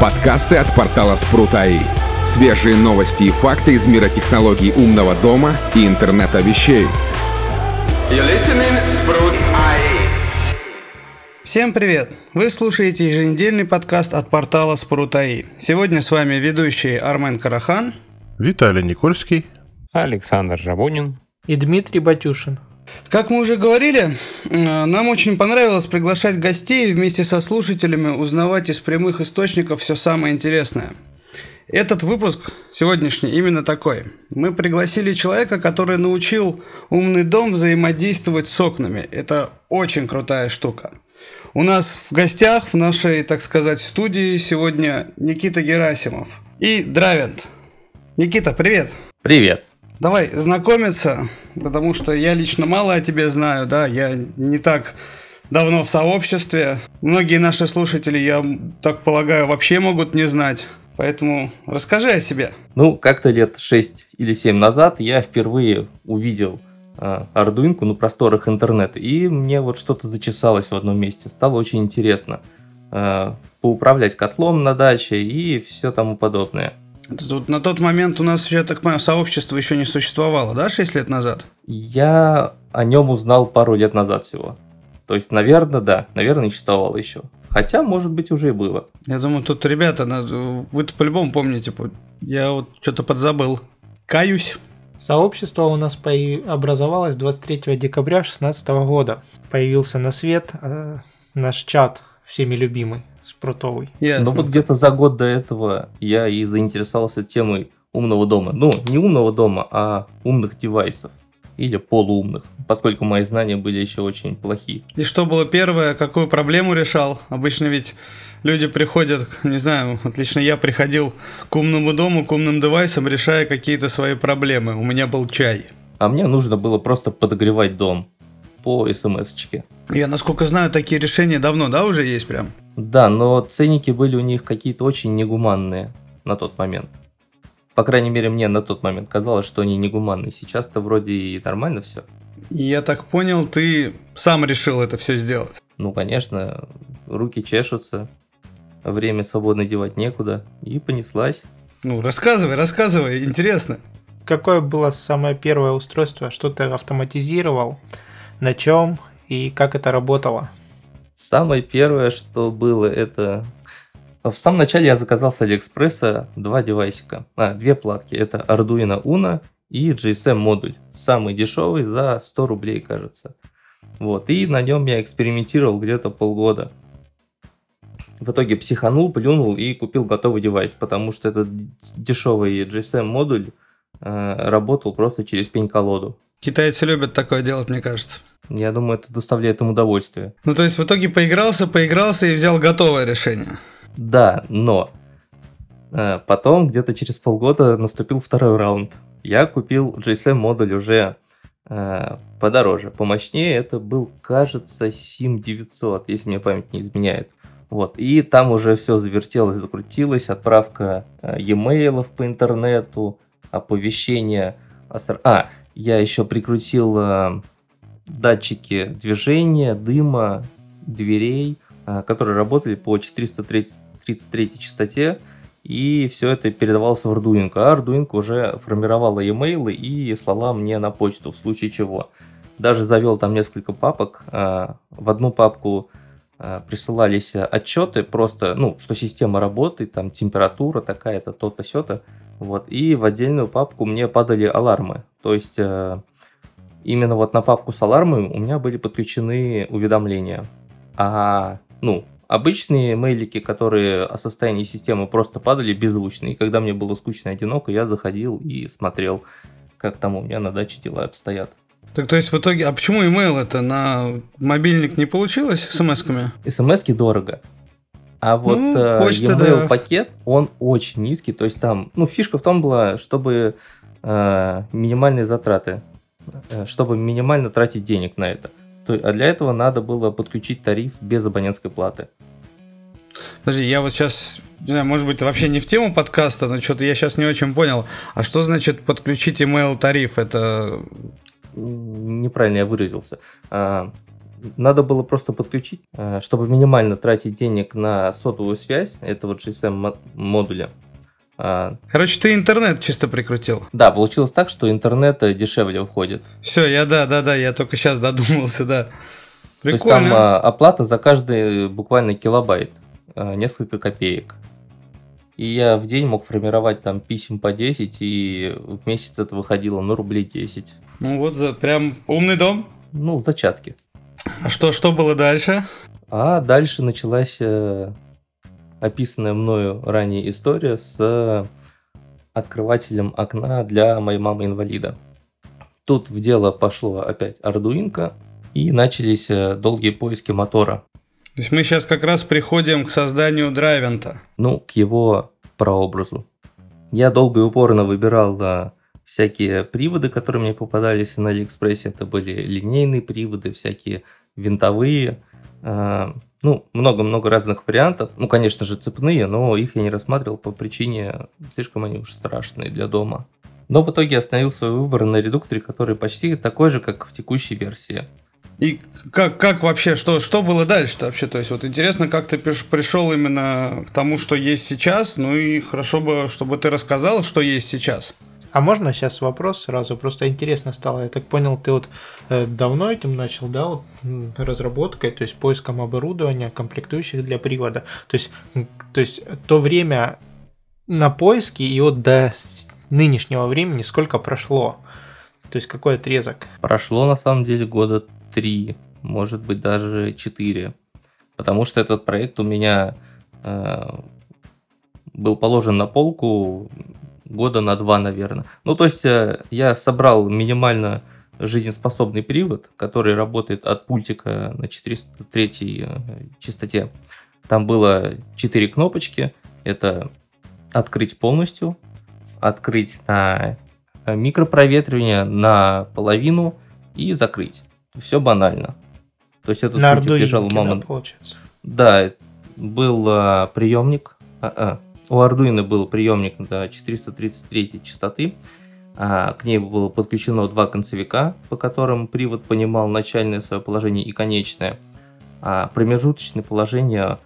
Подкасты от портала Спрут.АИ. Свежие новости и факты из мира технологий умного дома и интернета вещей. Всем привет! Вы слушаете еженедельный подкаст от портала Спрут.АИ. Сегодня с вами ведущие Армен Карахан, Виталий Никольский, Александр Жабунин и Дмитрий Батюшин. Как мы уже говорили, э, нам очень понравилось приглашать гостей и вместе со слушателями узнавать из прямых источников все самое интересное. Этот выпуск сегодняшний именно такой. Мы пригласили человека, который научил умный дом взаимодействовать с окнами. Это очень крутая штука. У нас в гостях в нашей, так сказать, студии сегодня Никита Герасимов и Дравент. Никита, привет! Привет! Давай знакомиться, потому что я лично мало о тебе знаю, да, я не так давно в сообществе. Многие наши слушатели, я так полагаю, вообще могут не знать. Поэтому расскажи о себе. Ну, как-то лет 6 или 7 назад я впервые увидел э, Ардуинку на просторах интернета, и мне вот что-то зачесалось в одном месте. Стало очень интересно э, поуправлять котлом на даче и все тому подобное. Тут на тот момент у нас, я так понимаю, сообщество еще не существовало, да, 6 лет назад? Я о нем узнал пару лет назад всего. То есть, наверное, да, наверное, не существовало еще. Хотя, может быть, уже и было. Я думаю, тут ребята, вы-то по-любому помните, я вот что-то подзабыл. Каюсь. Сообщество у нас образовалось 23 декабря 2016 года. Появился на свет э, наш чат, всеми любимый спрутовый. Ясно. Ну вот где-то за год до этого я и заинтересовался темой умного дома. Ну, не умного дома, а умных девайсов. Или полуумных, поскольку мои знания были еще очень плохие. И что было первое, какую проблему решал? Обычно ведь люди приходят, не знаю, отлично я приходил к умному дому, к умным девайсам, решая какие-то свои проблемы. У меня был чай. А мне нужно было просто подогревать дом по смс-очке. Я, насколько знаю, такие решения давно, да, уже есть прям? Да, но ценники были у них какие-то очень негуманные на тот момент. По крайней мере, мне на тот момент казалось, что они негуманные. Сейчас-то вроде и нормально все. Я так понял, ты сам решил это все сделать? Ну, конечно, руки чешутся, время свободно девать некуда, и понеслась. Ну, рассказывай, рассказывай, интересно. Какое было самое первое устройство, что ты автоматизировал, на чем и как это работало? Самое первое, что было, это... В самом начале я заказал с Алиэкспресса два девайсика, а, две платки. Это Arduino Uno и GSM модуль. Самый дешевый за 100 рублей, кажется. Вот, и на нем я экспериментировал где-то полгода. В итоге психанул, плюнул и купил готовый девайс, потому что этот дешевый GSM модуль э, работал просто через пень-колоду. Китайцы любят такое делать, мне кажется. Я думаю, это доставляет им удовольствие. Ну, то есть в итоге поигрался, поигрался и взял готовое решение. Да, но э, потом где-то через полгода наступил второй раунд. Я купил GSM модуль уже э, подороже, помощнее. Это был, кажется, SIM 900, если мне память не изменяет. Вот. И там уже все завертелось, закрутилось, отправка э, e-mail по интернету, оповещения. А, я еще прикрутил э, датчики движения, дыма, дверей, э, которые работали по 433 частоте, и все это передавалось в Arduino. А Arduino уже формировала e-mail и слала мне на почту, в случае чего. Даже завел там несколько папок. Э, в одну папку э, присылались отчеты, просто, ну, что система работает, там температура такая-то, то-то, сё-то. Вот. И в отдельную папку мне падали алармы. То есть именно вот на папку с алармой у меня были подключены уведомления. А, ну, обычные мейлики, которые о состоянии системы просто падали беззвучно. И когда мне было скучно и одиноко, я заходил и смотрел, как там у меня на даче дела обстоят. Так то есть в итоге, а почему email это на мобильник не получилось смс-ками? СМСки дорого. А вот ну, э, почта, email да. пакет, он очень низкий. То есть там, ну, фишка в том была, чтобы э, минимальные затраты Э, чтобы минимально тратить денег на это. А для этого надо было подключить тариф без абонентской платы. Подожди, я вот сейчас, не знаю, может быть, вообще не в тему подкаста, но что-то я сейчас не очень понял. А что значит подключить email тариф? Это неправильно я выразился. А, надо было просто подключить, э, чтобы минимально тратить денег на сотовую связь этого GSM модуля. А, Короче, ты интернет чисто прикрутил. Да, получилось так, что интернет э, дешевле уходит. Все, я да, да, да, я только сейчас додумался, да. Прикольно. То есть там а, оплата за каждый буквально килобайт, а, несколько копеек. И я в день мог формировать там писем по 10, и в месяц это выходило, ну, рублей 10. Ну вот, за, прям умный дом. Ну, в зачатке. А что, что было дальше? А дальше началась э, описанная мною ранее история с открывателем окна для моей мамы-инвалида. Тут в дело пошло опять Ардуинка, и начались э, долгие поиски мотора. То есть мы сейчас как раз приходим к созданию драйвента. Ну, к его прообразу. Я долго и упорно выбирал э, всякие приводы, которые мне попадались на Алиэкспрессе. Это были линейные приводы, всякие винтовые. Э, ну, много-много разных вариантов. Ну, конечно же, цепные, но их я не рассматривал по причине, слишком они уж страшные для дома. Но в итоге остановил свой выбор на редукторе, который почти такой же, как в текущей версии. И как, как вообще, что, что было дальше-то вообще? То есть вот интересно, как ты пришел именно к тому, что есть сейчас, ну и хорошо бы, чтобы ты рассказал, что есть сейчас. А можно сейчас вопрос сразу? Просто интересно стало. Я так понял, ты вот э, давно этим начал, да, вот разработкой, то есть поиском оборудования, комплектующих для привода. То есть, то есть то время на поиске и вот до нынешнего времени сколько прошло? То есть какой отрезок? Прошло на самом деле года три, может быть даже четыре. Потому что этот проект у меня э, был положен на полку года на два, наверное. Ну, то есть э, я собрал минимально жизнеспособный привод, который работает от пультика на 403 э, частоте. Там было 4 кнопочки. Это открыть полностью, открыть на э, микропроветривание на половину и закрыть. Все банально. То есть этот на пультик лежал у мамы. Да, получается. Да, был а, приемник. А, а, у Arduino был приемник до 433 частоты. А, к ней было подключено два концевика, по которым привод понимал начальное свое положение и конечное. А промежуточное положение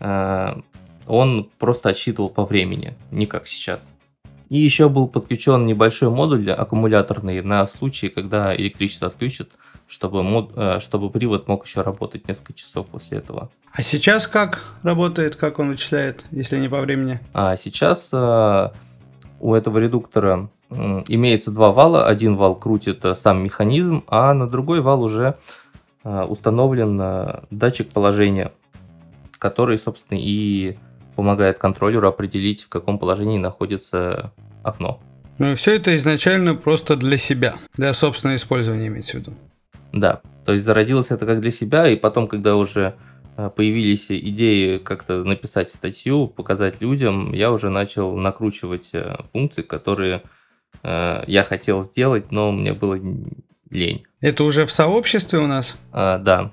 а, он просто отсчитывал по времени, не как сейчас. И еще был подключен небольшой модуль аккумуляторный на случай, когда электричество отключат, чтобы, мод, э, чтобы привод мог еще работать несколько часов после этого. А сейчас как работает, как он вычисляет, если не по времени? А сейчас э, у этого редуктора имеется два вала. Один вал крутит э, сам механизм, а на другой вал уже э, установлен э, датчик положения, который, собственно, и помогает контроллеру определить, в каком положении находится окно. Ну и все это изначально просто для себя, для собственного использования имеется в виду. Да, то есть зародилось это как для себя, и потом, когда уже э, появились идеи как-то написать статью, показать людям, я уже начал накручивать э, функции, которые э, я хотел сделать, но мне было лень. Это уже в сообществе у нас? А, да.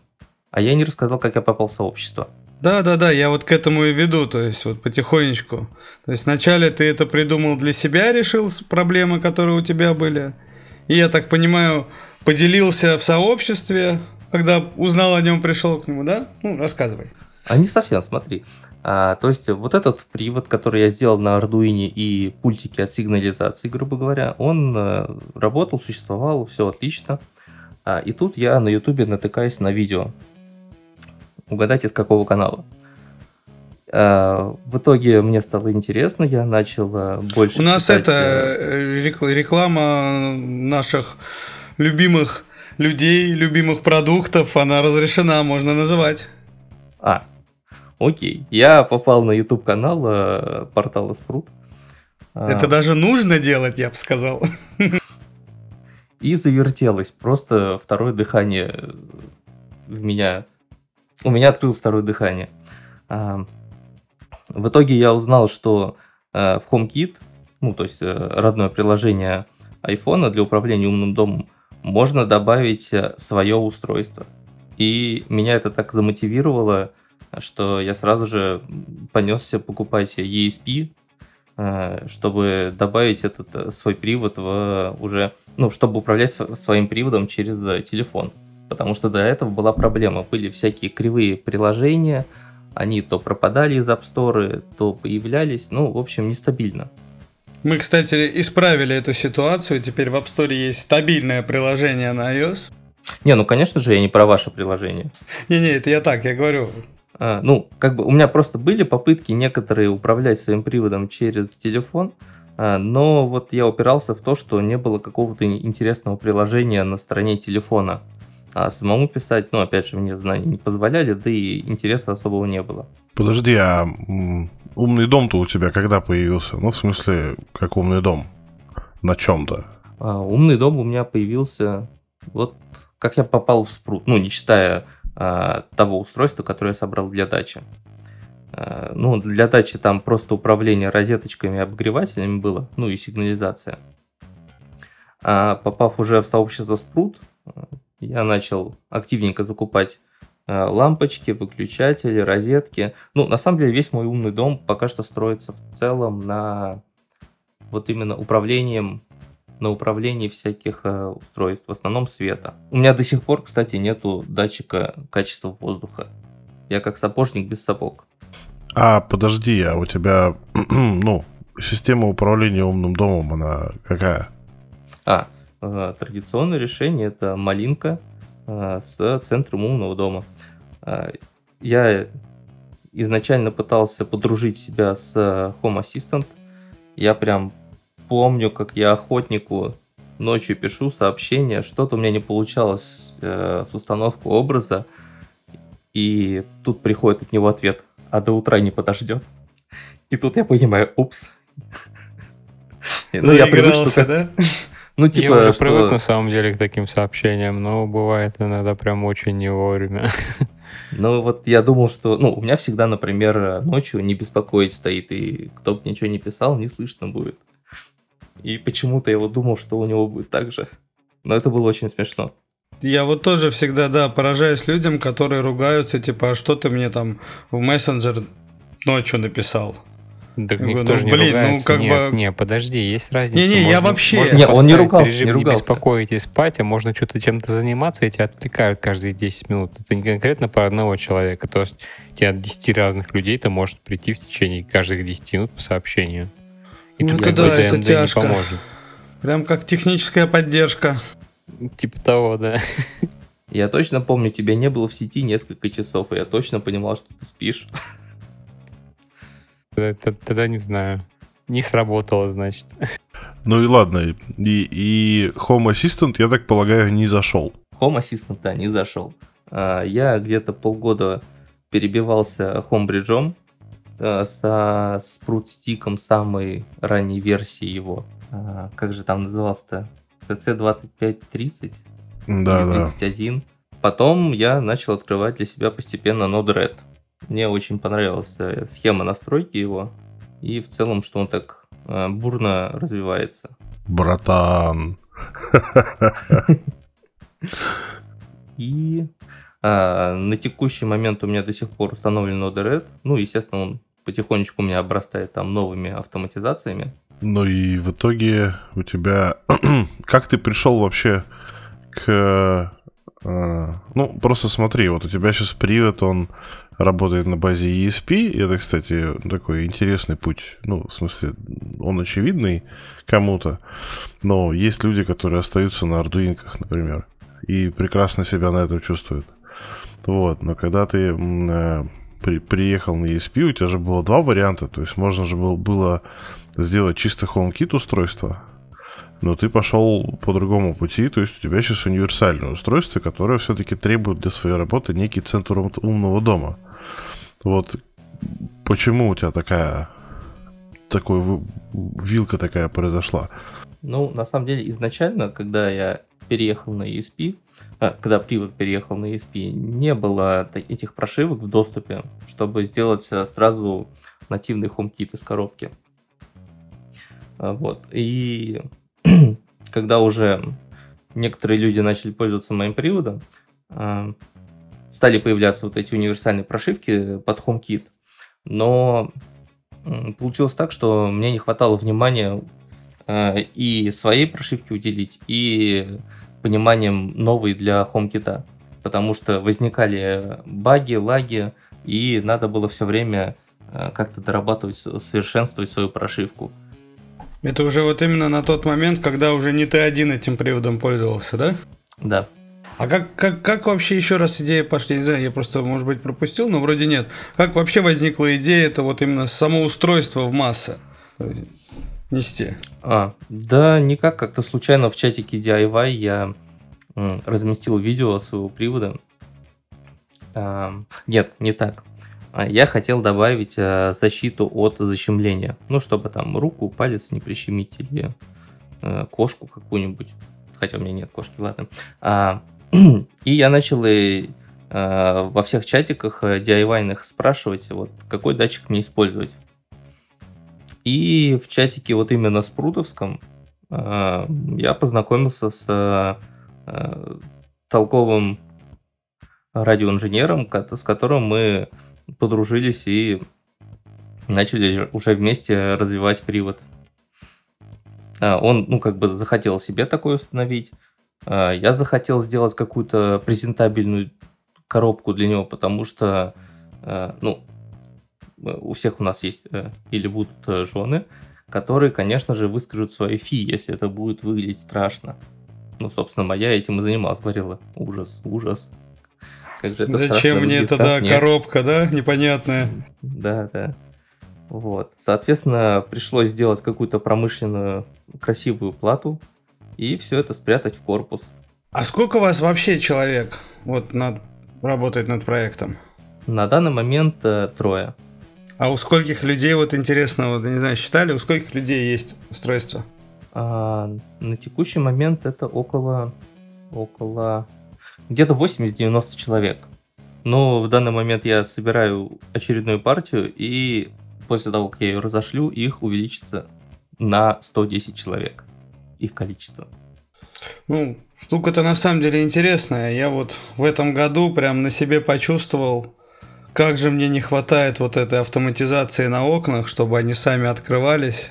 А я не рассказал, как я попал в сообщество. Да, да, да, я вот к этому и веду, то есть вот потихонечку. То есть вначале ты это придумал для себя, решил проблемы, которые у тебя были. И я так понимаю, поделился в сообществе, когда узнал о нем, пришел к нему, да? Ну, рассказывай. А не совсем, смотри. А, то есть вот этот привод, который я сделал на Arduino и пультики от сигнализации, грубо говоря, он а, работал, существовал, все отлично. А, и тут я на YouTube натыкаюсь на видео. Угадайте, с какого канала. А, в итоге мне стало интересно, я начал а, больше. У нас читать... это э, реклама наших любимых людей, любимых продуктов, она разрешена, можно называть. А, окей. Я попал на YouTube канал э, портала Спрут. А. Это а... даже нужно делать, я бы сказал. И завертелось. Просто второе дыхание в меня... У меня открылось второе дыхание. В итоге я узнал, что э, в HomeKit, ну, то есть э, родное приложение iPhone для управления умным домом, можно добавить э, свое устройство. И меня это так замотивировало, что я сразу же понесся покупать ESP, э, чтобы добавить этот э, свой привод в уже, ну, чтобы управлять своим приводом через телефон. Потому что до этого была проблема. Были всякие кривые приложения, они то пропадали из App Store, то появлялись. Ну, в общем, нестабильно. Мы, кстати, исправили эту ситуацию. Теперь в App Store есть стабильное приложение на iOS. Не, ну, конечно же, я не про ваше приложение. Не-не, это я так, я говорю. А, ну, как бы у меня просто были попытки некоторые управлять своим приводом через телефон, а, но вот я упирался в то, что не было какого-то интересного приложения на стороне телефона. А самому писать, ну, опять же, мне знания не позволяли, да и интереса особого не было. Подожди, а умный дом-то у тебя когда появился? Ну, в смысле, как умный дом? На чем-то? А, умный дом у меня появился вот как я попал в спрут, ну, не считая а, того устройства, которое я собрал для дачи. А, ну, для дачи там просто управление розеточками и обогревателями было, ну и сигнализация. А попав уже в сообщество спрут, я начал активненько закупать а, лампочки, выключатели, розетки. Ну, на самом деле, весь мой умный дом пока что строится в целом на вот именно управлением на управлении всяких э, устройств, в основном света. У меня до сих пор, кстати, нету датчика качества воздуха. Я как сапожник без сапог. А, подожди, а у тебя, ну, система управления умным домом, она какая? А, э, традиционное решение это малинка э, с центром умного дома. Э, я изначально пытался подружить себя с Home Assistant. Я прям помню, как я охотнику ночью пишу сообщение, что-то у меня не получалось э, с установкой образа, и тут приходит от него ответ, а до утра не подождет. И тут я понимаю, упс. Ну, я привык, что... да? Ну, типа, я уже что... привык на самом деле к таким сообщениям, но бывает иногда прям очень не вовремя. Ну, вот я думал, что... Ну, у меня всегда, например, ночью не беспокоить стоит, и кто бы ничего не писал, не слышно будет. И почему-то я вот думал, что у него будет так же. Но это было очень смешно. Я вот тоже всегда, да, поражаюсь людям, которые ругаются, типа, а что ты мне там в мессенджер ночью написал? Так никто ну, же не блин, ну, ругается. Ну, как нет, бы... не, подожди, есть разница. Не-не, можно, я вообще... Можно не, он не ругался, режим не, ругался. не беспокоить и спать, а можно что-то чем-то заниматься, и тебя отвлекают каждые 10 минут. Это не конкретно по одного человека. То есть тебе от 10 разных людей это может прийти в течение каждых 10 минут по сообщению. И ну это да, это тяжко. Прям как техническая поддержка. Типа того, да. Я точно помню, тебя не было в сети несколько часов, и я точно понимал, что ты спишь. Тогда, тогда не знаю. Не сработало, значит. Ну и ладно. И, и Home Assistant, я так полагаю, не зашел. Home Assistant, да, не зашел. А, я где-то полгода перебивался Homebridge, э, со спрут-стиком самой ранней версии его. А, как же там назывался-то? CC2530? Да, Или 31. Да. Потом я начал открывать для себя постепенно Node-RED. Мне очень понравилась э, схема настройки его. И в целом, что он так э, бурно развивается. Братан. И а, на текущий момент у меня до сих пор установлен Node-RED. Ну, естественно, он потихонечку у меня обрастает там новыми автоматизациями. Ну и в итоге у тебя... как ты пришел вообще к... Э, ну, просто смотри, вот у тебя сейчас привод, он работает на базе ESP, это, кстати, такой интересный путь. Ну, в смысле, он очевидный кому-то, но есть люди, которые остаются на ардуинках, например, и прекрасно себя на этом чувствуют. Вот, но когда ты э, при, приехал на ESP, у тебя же было два варианта. То есть можно же было, было сделать чисто HomeKit устройство, но ты пошел по другому пути, то есть у тебя сейчас универсальное устройство, которое все-таки требует для своей работы некий центр умного дома. Вот почему у тебя такая такой вилка такая произошла? Ну, на самом деле, изначально, когда я переехал на ESP, а, когда привод переехал на ESP, не было этих прошивок в доступе, чтобы сделать э, сразу нативный HomeKit из коробки. А, вот. И когда уже некоторые люди начали пользоваться моим приводом, а, стали появляться вот эти универсальные прошивки под HomeKit. Но получилось так, что мне не хватало внимания и своей прошивки уделить, и пониманием новой для HomeKit. потому что возникали баги, лаги, и надо было все время э, как-то дорабатывать, совершенствовать свою прошивку. Это уже вот именно на тот момент, когда уже не ты один этим приводом пользовался, да? Да. А как, как, как вообще еще раз идея пошла? Не знаю, я просто, может быть, пропустил, но вроде нет. Как вообще возникла идея это вот именно само устройство в массы нести? А, да, никак, как-то случайно в чатике DIY я разместил видео своего привода. А, нет, не так. А, я хотел добавить а, защиту от защемления. Ну, чтобы там руку, палец не прищемить или а, кошку какую-нибудь. Хотя у меня нет кошки, ладно. А, и я начал и, э, во всех чатиках DIY-ных спрашивать, вот какой датчик мне использовать. И в чатике вот именно с Прудовском э, я познакомился с э, толковым радиоинженером, с которым мы подружились и начали уже вместе развивать привод. Он, ну, как бы захотел себе такой установить. А, я захотел сделать какую-то презентабельную коробку для него, потому что, а, ну, у всех у нас есть э, или будут э, жены, которые, конечно же, выскажут свои фи, если это будет выглядеть страшно. Ну, собственно, моя этим и занималась, говорила, ужас, ужас. Как же это Зачем мне это, да, Нет. коробка, да, непонятная? Да, да. Вот. Соответственно, пришлось сделать какую-то промышленную красивую плату, и все это спрятать в корпус. А сколько у вас вообще человек вот над, работает над проектом? На данный момент э, трое. А у скольких людей, вот интересно, вот, не знаю, считали, у скольких людей есть устройство? А, на текущий момент это около, около где-то 80-90 человек. Но в данный момент я собираю очередную партию, и после того, как я ее разошлю, их увеличится на 110 человек их количество. Ну, штука-то на самом деле интересная. Я вот в этом году прям на себе почувствовал, как же мне не хватает вот этой автоматизации на окнах, чтобы они сами открывались.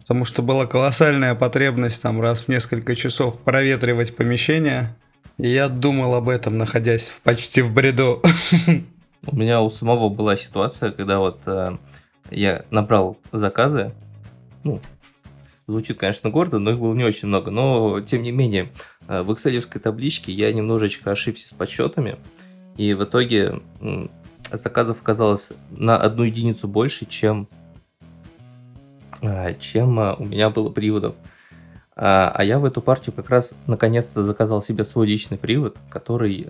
Потому что была колоссальная потребность там раз в несколько часов проветривать помещение. Я думал об этом, находясь в, почти в бреду. У меня у самого была ситуация, когда вот э, я набрал заказы, ну, Звучит, конечно, гордо, но их было не очень много. Но, тем не менее, э, в excel табличке я немножечко ошибся с подсчетами. И в итоге заказов оказалось на одну единицу больше, чем, э, чем э, у меня было приводов. А, а я в эту партию как раз наконец-то заказал себе свой личный привод, который,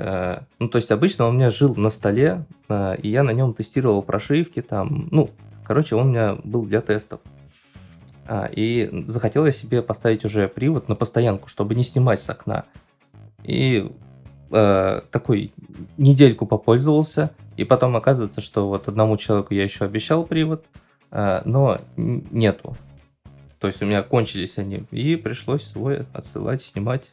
ну то есть обычно он у меня жил на столе, и я на нем тестировал прошивки там, ну, короче, он у меня был для тестов. А, и захотел я себе поставить уже привод на постоянку, чтобы не снимать с окна. И э, такой недельку попользовался, и потом оказывается, что вот одному человеку я еще обещал привод, э, но нету. То есть у меня кончились они, и пришлось свой отсылать, снимать.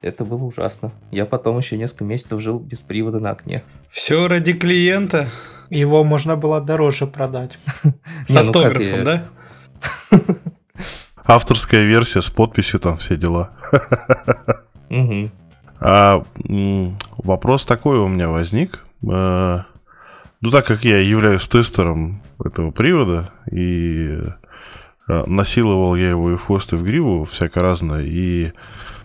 Это было ужасно. Я потом еще несколько месяцев жил без привода на окне. Все ради клиента. Его можно было дороже продать. С ну автографом, да? Авторская версия с подписью, там все дела. А вопрос такой у меня возник. Э, ну, так как я являюсь тестером этого привода, и насиловал я его и в хвост, и в гриву, всяко разное, и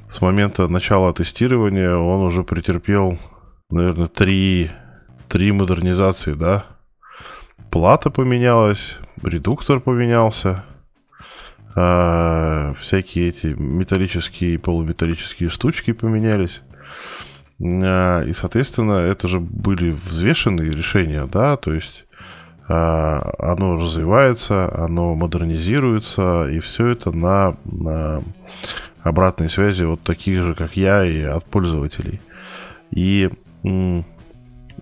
с момента начала тестирования он уже претерпел, наверное, три, три модернизации, да? Плата поменялась, редуктор поменялся, а, всякие эти металлические и полуметаллические штучки поменялись. А, и, соответственно, это же были взвешенные решения, да, то есть оно развивается, оно модернизируется, и все это на, на обратной связи от таких же, как я, и от пользователей. И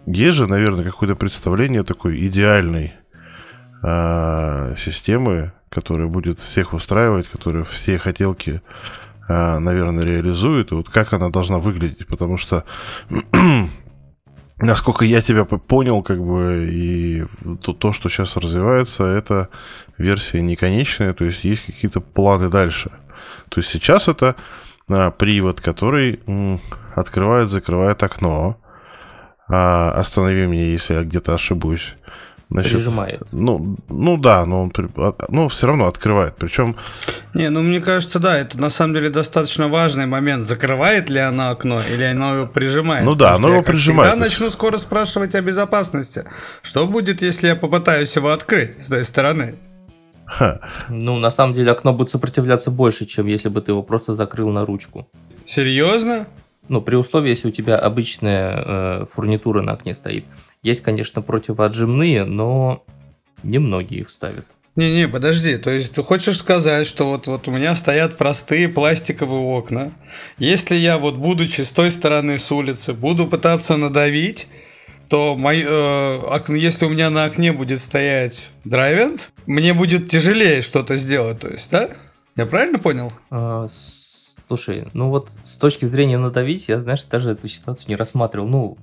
есть же, наверное, какое-то представление такой идеальной э, системы, которая будет всех устраивать, которая все хотелки, э, наверное, реализует. И вот как она должна выглядеть, потому что насколько я тебя понял, как бы, и то, то, что сейчас развивается, это версия не конечная, то есть есть какие-то планы дальше. То есть сейчас это а, привод, который м, открывает, закрывает окно. А, останови меня, если я где-то ошибусь. Значит, Прижимает. Ну, ну да, но он а, ну, все равно открывает. Причем. Не, ну мне кажется, да, это на самом деле достаточно важный момент. Закрывает ли она окно или оно его прижимает? Ну да, оно его прижимает. Я начну скоро спрашивать о безопасности. Что будет, если я попытаюсь его открыть с той стороны? Ха. Ну, на самом деле, окно будет сопротивляться больше, чем если бы ты его просто закрыл на ручку. Серьезно? Ну, при условии, если у тебя обычная э, фурнитура на окне стоит. Есть, конечно, противоотжимные, но немногие их ставят. Не-не, подожди, то есть ты хочешь сказать, что вот, вот у меня стоят простые пластиковые окна. Если я вот, будучи с той стороны с улицы, буду пытаться надавить, то мой, э, окно, если у меня на окне будет стоять драйвент, мне будет тяжелее что-то сделать, то есть, да? Я правильно понял? А, слушай, ну вот с точки зрения надавить, я, знаешь, даже эту ситуацию не рассматривал. Ну,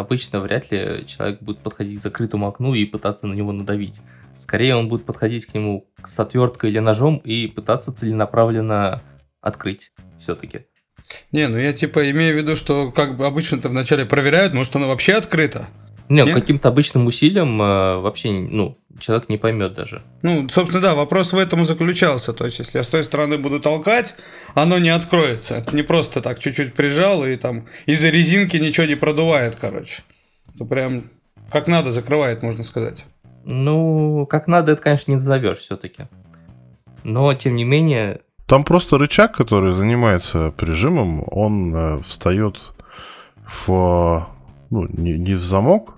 обычно вряд ли человек будет подходить к закрытому окну и пытаться на него надавить. Скорее он будет подходить к нему с отверткой или ножом и пытаться целенаправленно открыть все-таки. Не, ну я типа имею в виду, что как бы обычно-то вначале проверяют, может оно вообще открыто. Не, Нет? каким-то обычным усилием э, вообще, ну, человек не поймет даже. Ну, собственно, да, вопрос в этом и заключался. То есть, если я с той стороны буду толкать, оно не откроется. Это не просто так чуть-чуть прижал и там из-за резинки ничего не продувает, короче. Это прям как надо закрывает, можно сказать. Ну, как надо, это, конечно, не назовешь все-таки. Но, тем не менее... Там просто рычаг, который занимается прижимом, он э, встает в... Ну, не, не в замок,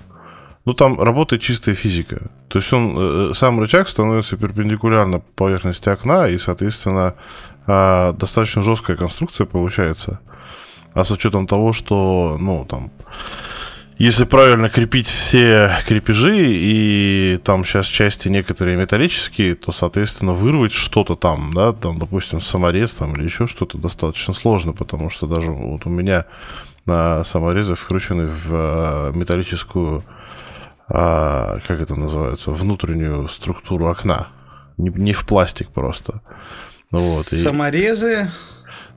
ну, там работает чистая физика. То есть он, э, э, сам рычаг становится перпендикулярно поверхности окна, и, соответственно, а, достаточно жесткая конструкция получается. А с учетом того, что, ну, там, если правильно крепить все крепежи, и там сейчас части некоторые металлические, то, соответственно, вырвать что-то там, да, там, допустим, саморез там или еще что-то достаточно сложно, потому что даже вот у меня на саморезы вкручены в а, металлическую а, как это называется, внутреннюю структуру окна. Не, не в пластик просто. Вот. Саморезы.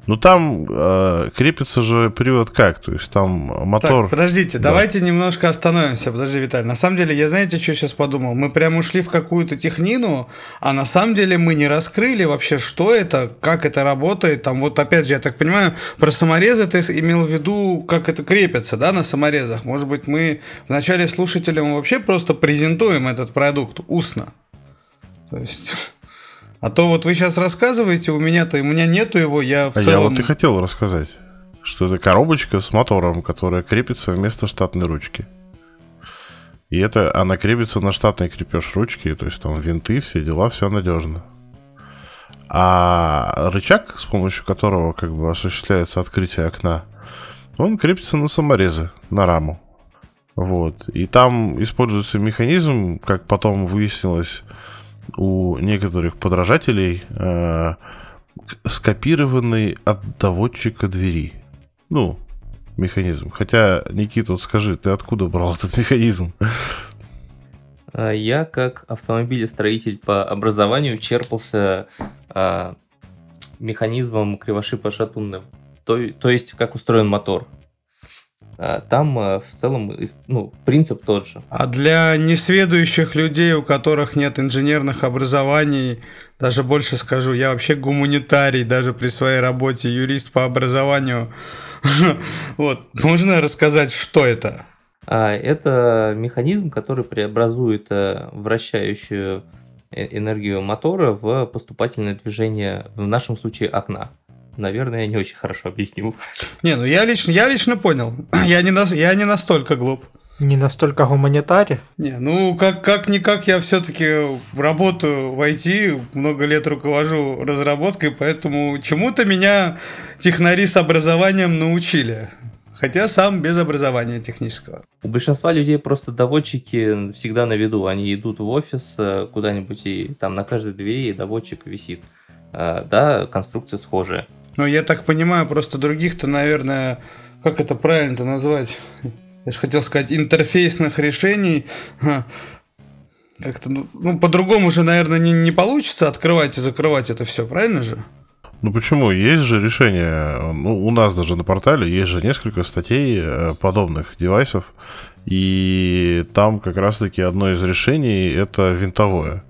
Ну там э, крепится же привод как, то есть там мотор. Так, подождите, да. давайте немножко остановимся. Подожди, Виталий. На самом деле, я знаете, что сейчас подумал? Мы прям ушли в какую-то технину, а на самом деле мы не раскрыли вообще, что это, как это работает. Там вот опять же, я так понимаю, про саморезы ты имел в виду, как это крепится, да, на саморезах. Может быть, мы вначале слушателям вообще просто презентуем этот продукт устно. То есть а то вот вы сейчас рассказываете, у меня-то, у меня нету его, я в а целом... я вот и хотел рассказать, что это коробочка с мотором, которая крепится вместо штатной ручки. И это она крепится на штатный крепеж ручки, то есть там винты, все дела, все надежно. А рычаг, с помощью которого как бы осуществляется открытие окна, он крепится на саморезы, на раму. Вот. И там используется механизм, как потом выяснилось, у некоторых подражателей э, скопированный от доводчика двери. Ну, механизм. Хотя, Никита, вот скажи, ты откуда брал этот механизм? А, я, как автомобилестроитель по образованию, черпался а, механизмом кривошипа шатунным. То, то есть, как устроен мотор. А, там а, в целом ну, принцип тот же. А для несведущих людей, у которых нет инженерных образований, даже больше скажу, я вообще гуманитарий, даже при своей работе юрист по образованию. Вот, можно рассказать, что это? А, это механизм, который преобразует э, вращающую э, энергию мотора в поступательное движение, в нашем случае окна. Наверное, я не очень хорошо объяснил. Не, ну я лично, я лично понял. Я не, на, я не настолько глуп. Не настолько гуманитарий? Не, ну как, как никак я все-таки работаю в IT, много лет руковожу разработкой, поэтому чему-то меня технари с образованием научили. Хотя сам без образования технического. У большинства людей просто доводчики всегда на виду. Они идут в офис э, куда-нибудь, и там на каждой двери доводчик висит. Э, да, конструкция схожая. Ну, я так понимаю, просто других-то, наверное, как это правильно-то назвать? Я же хотел сказать, интерфейсных решений. Как-то, ну, ну, по-другому же, наверное, не, не получится открывать и закрывать это все, правильно же? Ну почему? Есть же решение, ну, у нас даже на портале есть же несколько статей э, подобных девайсов, и там как раз-таки одно из решений это винтовое.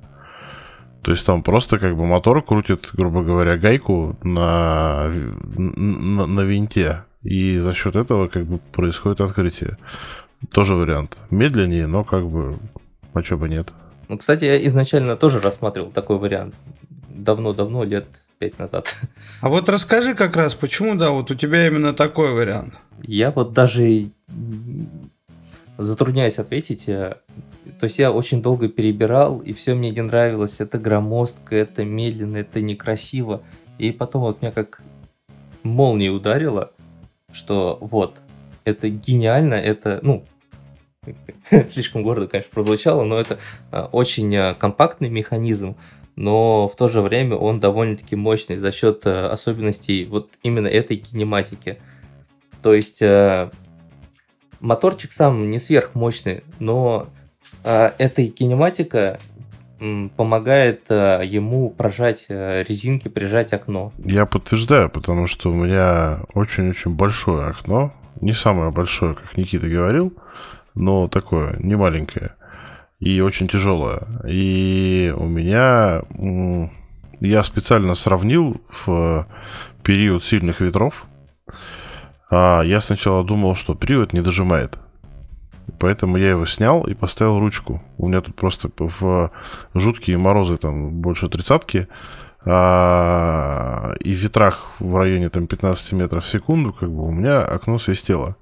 То есть там просто как бы мотор крутит, грубо говоря, гайку на, на, на винте, и за счет этого как бы происходит открытие. Тоже вариант. Медленнее, но как бы, а что бы нет. Ну, кстати, я изначально тоже рассматривал такой вариант. Давно-давно, лет пять назад. А вот расскажи как раз, почему, да, вот у тебя именно такой вариант? Я вот даже затрудняюсь ответить. То есть я очень долго перебирал, и все мне не нравилось. Это громоздко, это медленно, это некрасиво. И потом вот меня как молния ударила, что вот, это гениально, это, ну, слишком гордо, конечно, прозвучало, но это э, очень э, компактный механизм, но в то же время он довольно-таки мощный за счет э, особенностей вот именно этой кинематики. То есть э, моторчик сам не сверхмощный, но эта кинематика помогает ему прожать резинки, прижать окно. Я подтверждаю, потому что у меня очень-очень большое окно. Не самое большое, как Никита говорил, но такое, не маленькое и очень тяжелая. И у меня... Я специально сравнил в период сильных ветров. А я сначала думал, что привод не дожимает. Поэтому я его снял и поставил ручку. У меня тут просто в жуткие морозы, там больше тридцатки, а, и ветрах в районе там 15 метров в секунду, как бы у меня окно свистело.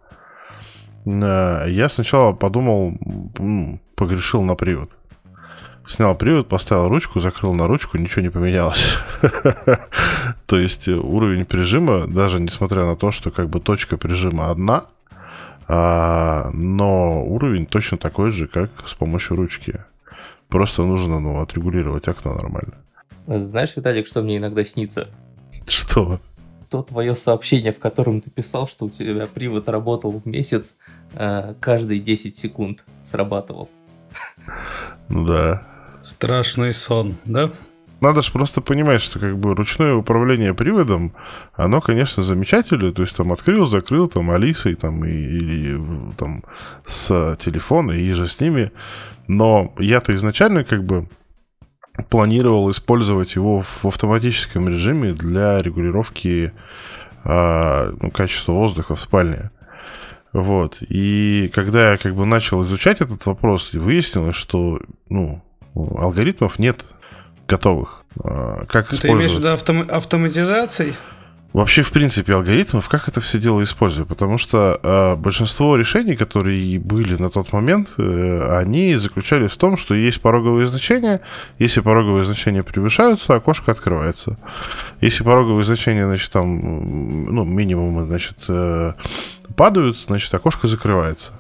Я сначала подумал, погрешил на привод. Снял привод, поставил ручку, закрыл на ручку, ничего не поменялось. То есть э, уровень прижима, даже несмотря на то, что как бы точка прижима одна, а, но уровень точно такой же, как с помощью ручки. Просто нужно ну, отрегулировать окно нормально. Знаешь, Виталик, что мне иногда снится? Что? То твое сообщение, в котором ты писал, что у тебя привод работал в месяц, э, каждые 10 секунд срабатывал. Ну да. Страшный сон, да? Надо же просто понимать, что как бы ручное управление приводом, оно, конечно, замечательное. То есть там открыл, закрыл, там Алисой, там, и, или там с телефона, и же с ними. Но я-то изначально как бы планировал использовать его в автоматическом режиме для регулировки э, ну, качества воздуха в спальне. Вот. И когда я как бы начал изучать этот вопрос, выяснилось, что ну, алгоритмов нет готовых. А, как Ты использовать... имеешь в виду автом... автоматизацией? Вообще, в принципе, алгоритмов, как это все дело использую? Потому что э, большинство решений, которые были на тот момент, э, они заключались в том, что есть пороговые значения. Если пороговые значения превышаются, окошко открывается. Если пороговые значения, значит, там, ну, минимум, значит, э, падают, значит, окошко закрывается.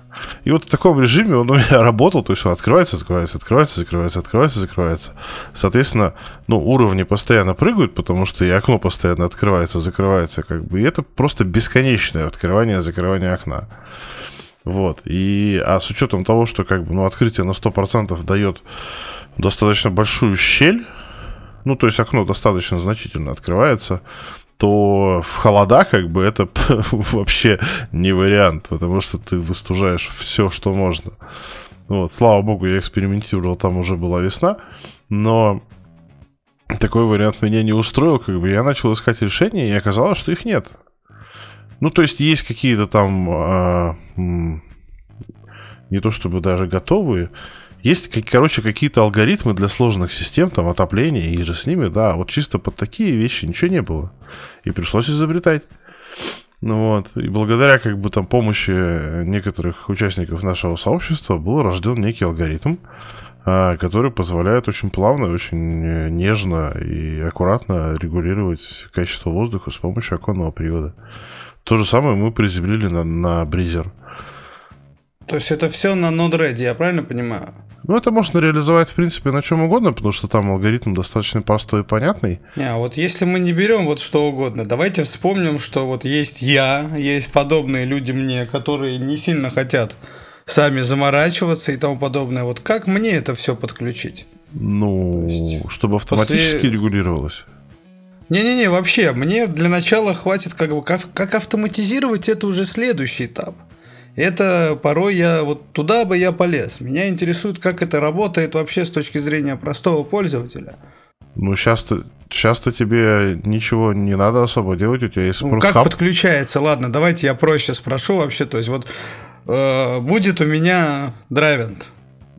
И вот в таком режиме он у меня работал, то есть он открывается, закрывается, открывается, закрывается, открывается, закрывается. Соответственно, ну, уровни постоянно прыгают, потому что и окно постоянно открывается, закрывается, как бы. И это просто бесконечное открывание, закрывание окна. Вот. И, а с учетом того, что как бы, ну, открытие на 100% дает достаточно большую щель, ну, то есть окно достаточно значительно открывается, то в холода как бы это вообще не вариант, потому что ты выстужаешь все, что можно. Вот, слава богу, я экспериментировал, там уже была весна, но такой вариант меня не устроил, как бы я начал искать решения, и оказалось, что их нет. Ну, то есть есть какие-то там а, не то чтобы даже готовые, есть, короче, какие-то алгоритмы для сложных систем, там, отопления, и же с ними, да, вот чисто под такие вещи ничего не было. И пришлось изобретать. Ну вот, и благодаря как бы там помощи некоторых участников нашего сообщества был рожден некий алгоритм, а, который позволяет очень плавно, очень нежно и аккуратно регулировать качество воздуха с помощью оконного привода. То же самое мы приземлили на, на Бризер. То есть это все на Node-RED, я правильно понимаю? Ну, это можно реализовать, в принципе, на чем угодно, потому что там алгоритм достаточно простой и понятный. Не, а вот если мы не берем вот что угодно, давайте вспомним, что вот есть я, есть подобные люди мне, которые не сильно хотят сами заморачиваться и тому подобное. Вот как мне это все подключить? Ну, есть, чтобы автоматически после... регулировалось. Не-не-не, вообще, мне для начала хватит как бы как, как автоматизировать это уже следующий этап. Это порой я вот туда бы я полез. Меня интересует, как это работает вообще с точки зрения простого пользователя. Ну, сейчас-то сейчас-то тебе ничего не надо особо делать, у тебя есть ну, Как подключается? Ладно, давайте я проще спрошу вообще. То есть вот э, будет у меня драйвент.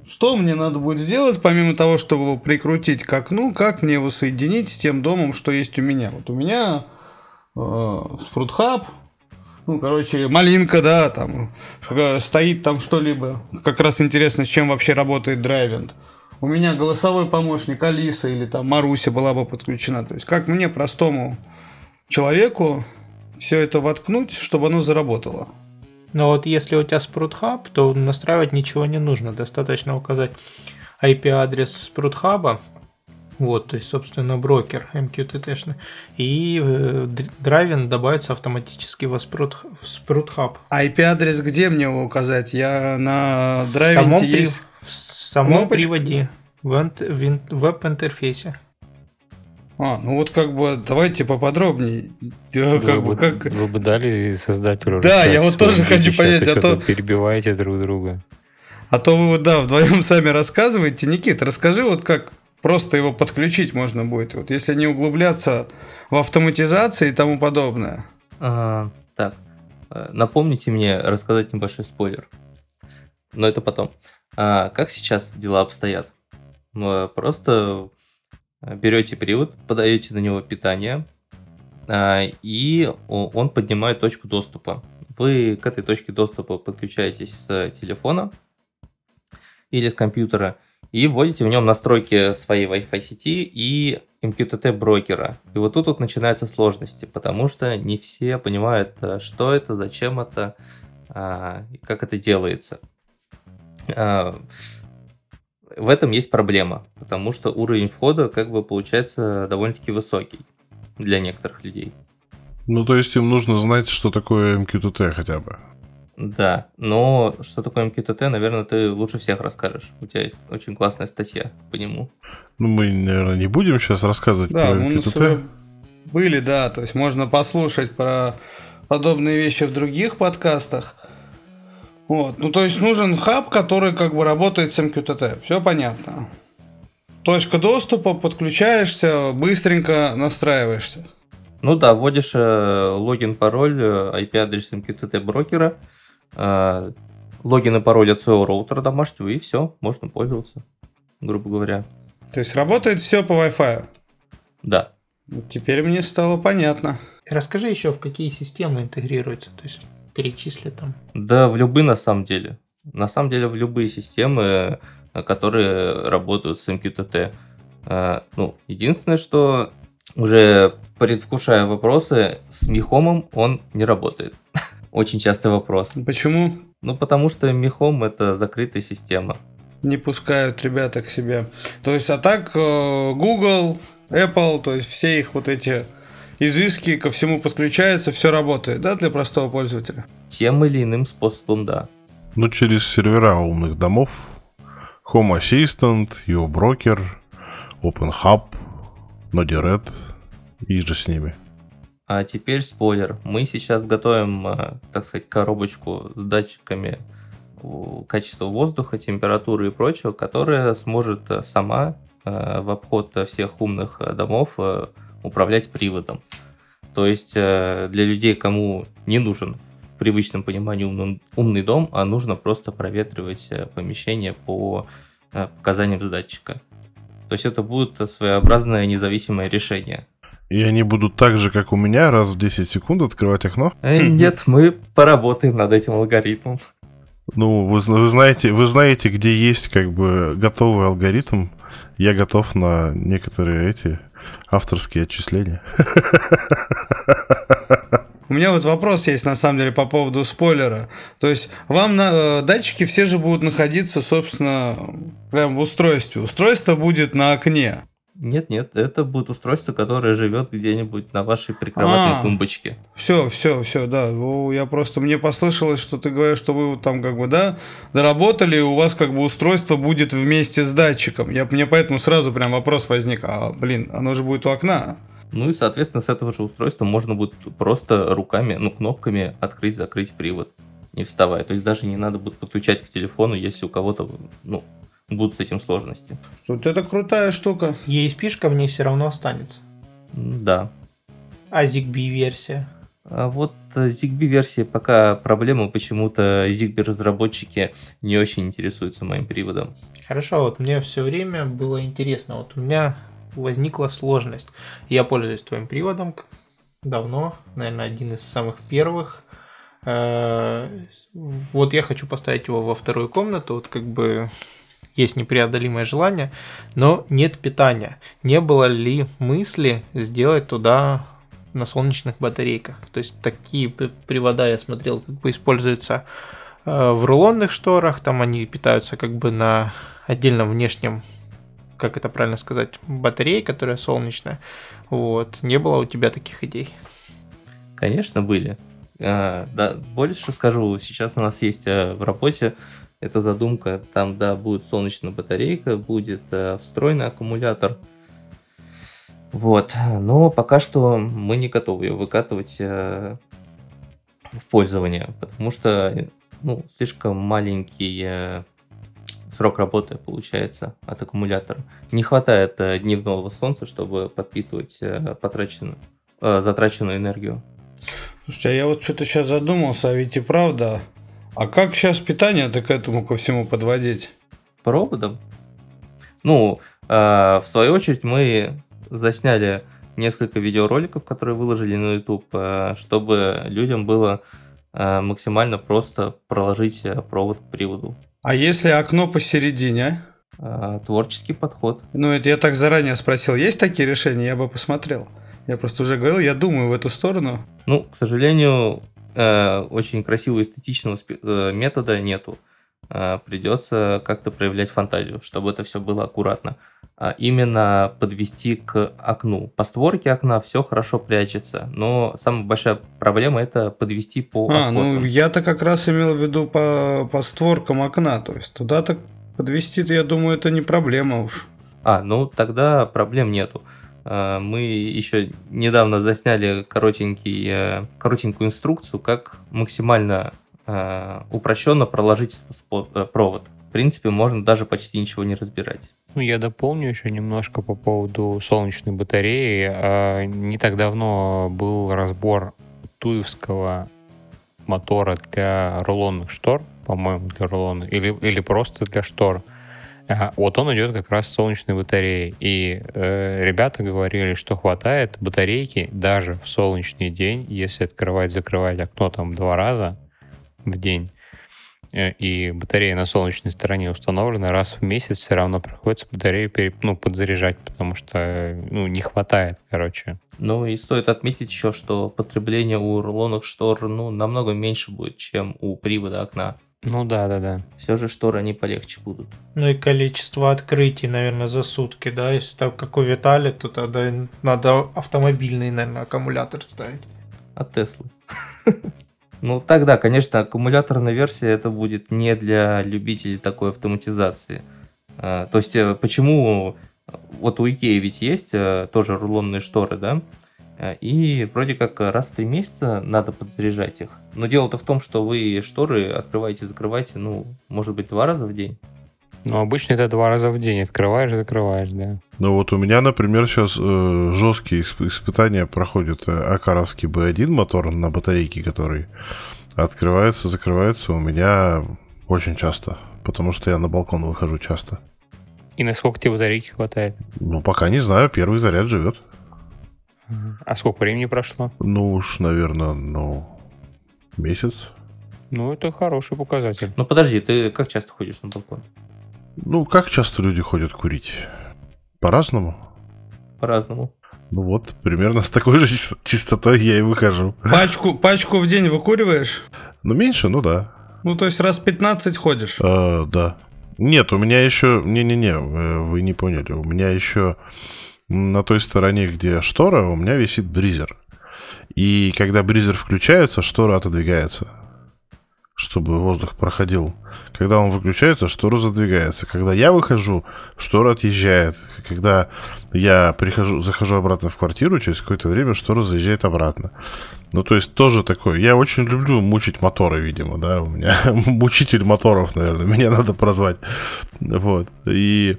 Что мне надо будет сделать, помимо того, чтобы его прикрутить к окну, как мне его соединить с тем домом, что есть у меня? Вот у меня э, Hub, ну, короче, малинка, да, там стоит там что-либо. Как раз интересно, с чем вообще работает драйвинг. У меня голосовой помощник Алиса или там Маруся была бы подключена. То есть как мне, простому человеку, все это воткнуть, чтобы оно заработало. Но вот если у тебя Sprout Hub, то настраивать ничего не нужно. Достаточно указать IP-адрес Sprout Hub, вот, то есть, собственно, брокер MQTT-шный. И э, драйвин добавится автоматически в Sprout, в Hub. А IP-адрес где мне его указать? Я на драйвинте есть... В самом кнопочка? приводе, в, в веб-интерфейсе. А, ну вот как бы давайте поподробнее. Вы, как бы, как... вы бы дали создателю. Да, я вот тоже хочу понять, а то перебиваете друг друга. А то вы да вдвоем сами рассказываете. Никит, расскажи вот как Просто его подключить можно будет. Вот если не углубляться в автоматизации и тому подобное. А, так, э, напомните мне рассказать небольшой спойлер. Но это потом. А, как сейчас дела обстоят? Ну, просто берете привод, подаете на него питание, а, и он поднимает точку доступа. Вы к этой точке доступа подключаетесь с телефона или с компьютера и вводите в нем настройки своей Wi-Fi сети и MQTT брокера. И вот тут вот начинаются сложности, потому что не все понимают, э, что это, зачем это, а, как это делается. А, в этом есть проблема, потому что уровень входа как бы получается довольно-таки высокий для некоторых людей. Ну, то есть им нужно знать, что такое MQTT хотя бы. Да, но что такое MQTT, наверное, ты лучше всех расскажешь. У тебя есть очень классная статья по нему. Ну, мы, наверное, не будем сейчас рассказывать да, про MQTT. Были, да, то есть можно послушать про подобные вещи в других подкастах. Вот, ну то есть нужен хаб, который как бы работает с MQTT. Все понятно. Точка доступа, подключаешься, быстренько настраиваешься. Ну да, вводишь э, логин, пароль, IP-адрес э, MQTT брокера, логин и пароль от своего роутера домашнего, и все, можно пользоваться, грубо говоря. То есть работает все по Wi-Fi? Да. Ну, теперь мне стало понятно. Расскажи еще, в какие системы интегрируется, то есть перечисли там. Да, в любые на самом деле. На самом деле в любые системы, которые работают с MQTT. Ну, единственное, что уже предвкушая вопросы, с Михомом он не работает. Очень частый вопрос. Почему? Ну, потому что Михом это закрытая система. Не пускают ребята к себе. То есть, а так э, Google, Apple, то есть все их вот эти изыски ко всему подключаются, все работает, да, для простого пользователя? Тем или иным способом, да. Ну, через сервера умных домов, Home Assistant, Broker, Open Hub, Node-RED и же с ними. А теперь спойлер. Мы сейчас готовим, э, так сказать, коробочку с датчиками качества воздуха, температуры и прочего, которая сможет э, сама э, в обход всех умных домов управлять приводом. То есть для людей, кому не нужен в привычном понимании умный, дом, а нужно просто проветривать помещение по показаниям датчика. То есть это будет своеобразное независимое решение. И они будут так же, как у меня, раз в 10 секунд открывать окно? Э, нет, мы поработаем над этим алгоритмом. Ну, вы, вы, знаете, вы знаете, где есть как бы готовый алгоритм. Я готов на некоторые эти авторские отчисления. У меня вот вопрос есть на самом деле по поводу спойлера. То есть вам на, э, датчики все же будут находиться, собственно, прям в устройстве. Устройство будет на окне. Нет, нет, это будет устройство, которое живет где-нибудь на вашей прикроватной а, тумбочке. Все, все, все, да. Я просто мне послышалось, что ты говоришь, что вы там как бы, да, доработали, и у вас как бы устройство будет вместе с датчиком. Я, мне поэтому сразу прям вопрос возник, а, блин, оно же будет у окна. Ну и, соответственно, с этого же устройства можно будет просто руками, ну, кнопками открыть-закрыть привод, не вставая. То есть даже не надо будет подключать к телефону, если у кого-то, ну, будут с этим сложности. Что это крутая штука. ESP-шка в ней все равно останется. Да. А ZigBee-версия? А вот ZigBee версии пока проблема, почему-то ZigBee разработчики не очень интересуются моим приводом. Хорошо, вот мне все время было интересно, вот у меня возникла сложность. Я пользуюсь твоим приводом давно, наверное, один из самых первых. Э, вот я хочу поставить его во вторую комнату, вот как бы есть непреодолимое желание, но нет питания. Не было ли мысли сделать туда на солнечных батарейках? То есть такие привода я смотрел, как бы используются э, в рулонных шторах, там они питаются как бы на отдельном внешнем как это правильно сказать, батареи, которая солнечная. Вот. Не было у тебя таких идей? Конечно, были. А, да, больше скажу, сейчас у нас есть а, в работе эта задумка, там, да, будет солнечная батарейка, будет а, встроенный аккумулятор. Вот, но пока что мы не готовы ее выкатывать а, в пользование, потому что ну, слишком маленький а, срок работы получается от аккумулятора. Не хватает э, дневного солнца, чтобы подпитывать э, потраченную, э, затраченную энергию. Слушайте, а я вот что-то сейчас задумался, а ведь и правда. А как сейчас питание-то к этому ко всему подводить? Проводом? Ну, в свою очередь мы засняли несколько видеороликов, которые выложили на YouTube, чтобы людям было максимально просто проложить провод к приводу. А если окно посередине? А, творческий подход. Ну, это я так заранее спросил. Есть такие решения? Я бы посмотрел. Я просто уже говорил, я думаю в эту сторону. Ну, к сожалению, э, очень красивого эстетичного э, метода нету. Э, придется как-то проявлять фантазию, чтобы это все было аккуратно. А именно подвести к окну. По створке окна все хорошо прячется, но самая большая проблема это подвести по а, откосам. ну я-то как раз имел в виду по, по створкам окна, то есть туда-то подвести-то, я думаю, это не проблема уж. А, ну тогда проблем нету. Мы еще недавно засняли коротенький, э, коротенькую инструкцию, как максимально э, упрощенно проложить э, провод. В принципе, можно даже почти ничего не разбирать. Ну, я дополню еще немножко по поводу солнечной батареи. Не так давно был разбор туевского мотора для рулонных штор, по-моему, для рулонных, или, или просто для штор. А, вот он идет как раз с солнечной батареей. И э, ребята говорили, что хватает батарейки даже в солнечный день, если открывать-закрывать окно там два раза в день, Э, и батарея на солнечной стороне установлена, раз в месяц все равно приходится батарею пере, ну, подзаряжать, потому что ну, не хватает, короче. Ну и стоит отметить еще, что потребление у рулонных штор ну, намного меньше будет, чем у привода окна. Ну да, да, да. Все же шторы они полегче будут. Ну и количество открытий, наверное, за сутки, да. Если так как у Витали, то тогда надо автомобильный, наверное, аккумулятор ставить. От Теслы. Ну, тогда, конечно, аккумуляторная версия это будет не для любителей такой автоматизации. А, то есть, э, почему вот у Икеи ведь есть э, тоже рулонные шторы, да? А, и вроде как раз в три месяца надо подзаряжать их. Но дело-то в том, что вы шторы открываете, закрываете, ну, может быть, два раза в день. Ну, обычно это два раза в день. Открываешь, закрываешь, да. Ну, вот у меня, например, сейчас э, жесткие испытания проходят э, Акаровский B1 мотор на батарейке, который открывается, закрывается у меня очень часто. Потому что я на балкон выхожу часто. И насколько тебе батарейки хватает? Ну, пока не знаю. Первый заряд живет. А сколько времени прошло? Ну уж, наверное, ну, месяц. Ну, это хороший показатель. Ну, подожди, ты как часто ходишь на балкон? Ну, как часто люди ходят курить? По-разному? По-разному. Ну вот, примерно с такой же чистотой я и выхожу. Пачку, пачку в день выкуриваешь? Ну, меньше, ну да. Ну, то есть раз 15 ходишь? А, да. Нет, у меня еще... Не-не-не, э, вы не поняли. У меня еще на той стороне, где штора, у меня висит бризер. И когда бризер включается, штора отодвигается. чтобы воздух проходил. Когда он выключается, штора задвигается. Когда я выхожу, штора отъезжает. Когда я прихожу, захожу обратно в квартиру, через какое-то время штора заезжает обратно. Ну, то есть тоже такое. Я очень люблю мучить моторы, видимо, да. У меня мучитель моторов, наверное, меня надо прозвать. Вот. И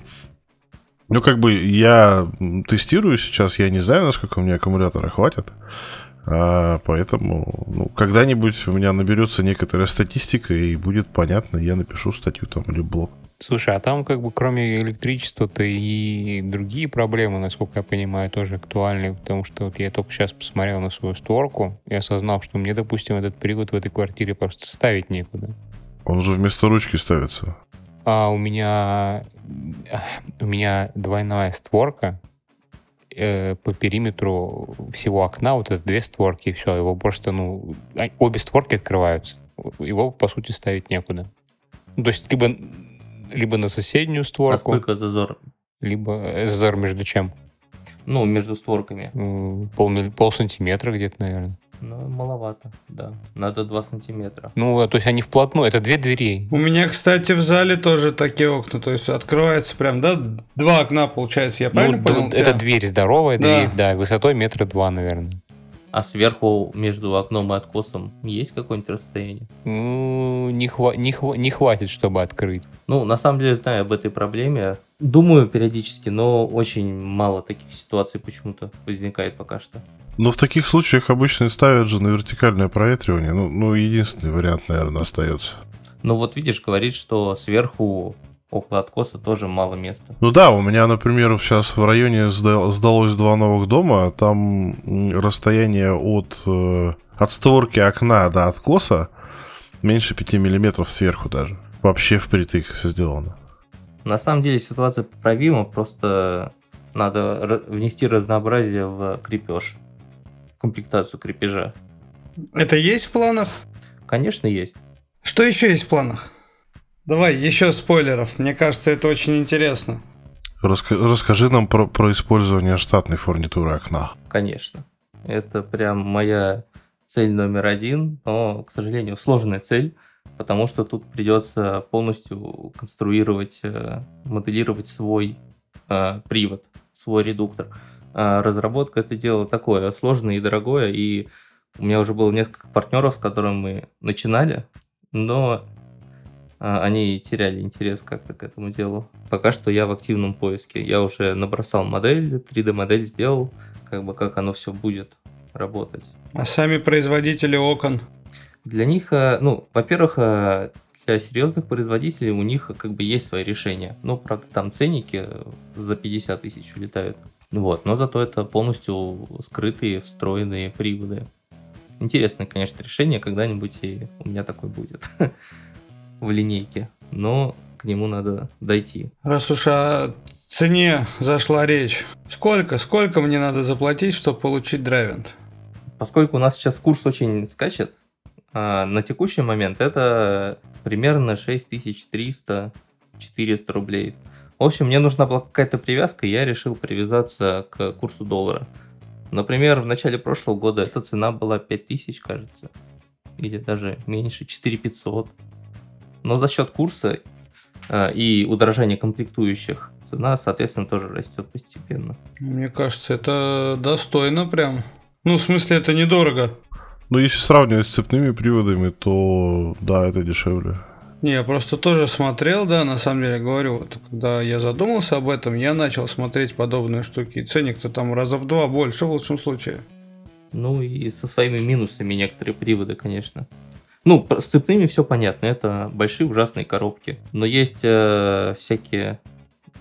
ну, как бы я тестирую сейчас, я не знаю, насколько у меня аккумулятора хватит. А, поэтому ну, когда-нибудь у меня наберется некоторая статистика, и будет понятно, я напишу статью там или блог. Слушай, а там как бы кроме электричества-то и другие проблемы, насколько я понимаю, тоже актуальны, потому что вот я только сейчас посмотрел на свою створку и осознал, что мне, допустим, этот привод в этой квартире просто ставить некуда. Он же вместо ручки ставится. А у меня у меня двойная створка, э, по периметру всего окна вот это две створки, и все, его просто, ну, а, обе створки открываются. Его, по сути, ставить некуда. Ну, то есть, либо, либо на соседнюю створку. А сколько зазор? Либо э, зазор между чем? Ну, между створками. Пол, пол сантиметра где-то, наверное. Ну, маловато, да. Надо 2 сантиметра. Ну, то есть они вплотную, это две двери. У меня, кстати, в зале тоже такие окна, то есть открывается прям, да, два окна, получается, я ну, правильно ну, понял? Это дверь здоровая, да. дверь, да, высотой метра два, наверное. А сверху между окном и откосом есть какое-нибудь расстояние? Ну, не, хва- не, хва- не хватит, чтобы открыть. Ну, на самом деле, знаю об этой проблеме. Думаю периодически, но очень мало таких ситуаций почему-то возникает пока что. Но в таких случаях обычно ставят же на вертикальное проветривание. Ну, ну единственный вариант, наверное, остается. Ну вот видишь, говорит, что сверху около откоса тоже мало места. Ну да, у меня, например, сейчас в районе сдалось два новых дома, там расстояние от, э, от створки окна до откоса меньше 5 миллиметров сверху даже. Вообще впритык все сделано. На самом деле ситуация поправима, просто надо внести разнообразие в крепеж комплектацию крепежа. Это есть в планах? Конечно, есть. Что еще есть в планах? Давай, еще спойлеров. Мне кажется, это очень интересно. Раска- расскажи нам про, про использование штатной фурнитуры окна. Конечно. Это прям моя цель номер один, но, к сожалению, сложная цель, потому что тут придется полностью конструировать, э, моделировать свой э, привод, свой редуктор. А разработка это дело такое сложное и дорогое, и у меня уже было несколько партнеров, с которыми мы начинали, но а, они теряли интерес как-то к этому делу. Пока что я в активном поиске. Я уже набросал модель, 3D-модель сделал, как бы как оно все будет работать. А сами производители окон? Для них, а, ну, во-первых, для серьезных производителей у них как бы есть свои решения. Ну, правда, там ценники за 50 тысяч улетают. Вот, но зато это полностью скрытые, встроенные приводы. Интересное, конечно, решение, когда-нибудь и у меня такой будет в линейке, но к нему надо дойти. Раз уж о цене зашла речь, сколько, сколько мне надо заплатить, чтобы получить драйвент? Поскольку у нас сейчас курс очень скачет, а, на текущий момент это примерно 6300-400 рублей. В общем, мне нужна была какая-то привязка, и я решил привязаться к курсу доллара. Например, в начале прошлого года эта цена была 5000, кажется. Или даже меньше, 4500. Но за счет курса э, и удорожания комплектующих цена, соответственно, тоже растет постепенно. Мне кажется, это достойно прям. Ну, в смысле, это недорого. Ну, если сравнивать с цепными приводами, то да, это дешевле. Не, я просто тоже смотрел, да, на самом деле говорю, вот, когда я задумался об этом, я начал смотреть подобные штуки. Ценник-то там раза в два больше в лучшем случае. Ну и со своими минусами некоторые приводы, конечно. Ну, с цепными все понятно, это большие ужасные коробки. Но есть э, всякие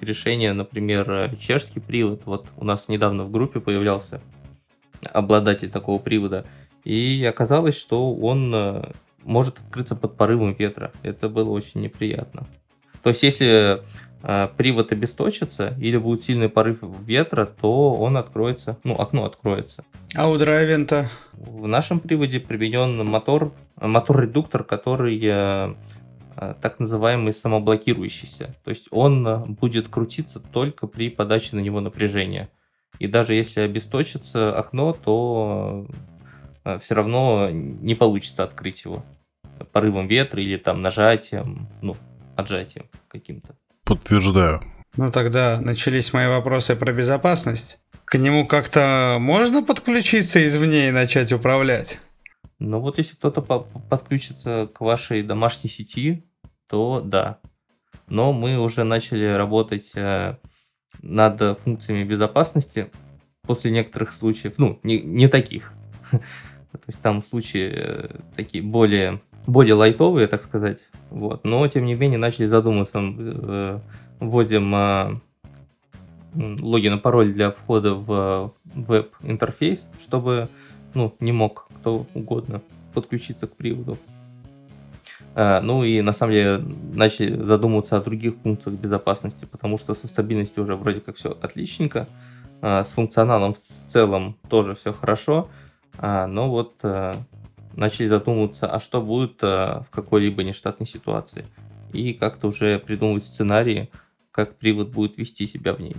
решения, например, чешский привод. Вот у нас недавно в группе появлялся обладатель такого привода. И оказалось, что он э, может открыться под порывом ветра. Это было очень неприятно. То есть, если э, привод обесточится или будет сильный порыв ветра, то он откроется, ну, окно откроется. А у драйвента? В нашем приводе применен мотор, мотор-редуктор, который э, э, так называемый самоблокирующийся. То есть он будет крутиться только при подаче на него напряжения. И даже если обесточится окно, то э, все равно не получится открыть его порывом ветра или там нажатием, ну, отжатием каким-то. Подтверждаю. Ну тогда начались мои вопросы про безопасность. К нему как-то можно подключиться извне и начать управлять? Ну вот если кто-то по- подключится к вашей домашней сети, то да. Но мы уже начали работать э, над функциями безопасности после некоторых случаев, ну, не, не таких. То есть там случаи э, такие более, более лайтовые, так сказать. Вот. Но, тем не менее, начали задумываться. Э, вводим э, логин и пароль для входа в веб-интерфейс, чтобы ну, не мог кто угодно подключиться к приводу. Ну и на самом деле начали задумываться о других функциях безопасности, потому что со стабильностью уже вроде как все отличненько, с функционалом в целом тоже все хорошо, а, но вот э, начали задумываться, а что будет э, в какой-либо нештатной ситуации. И как-то уже придумывать сценарии, как привод будет вести себя в ней.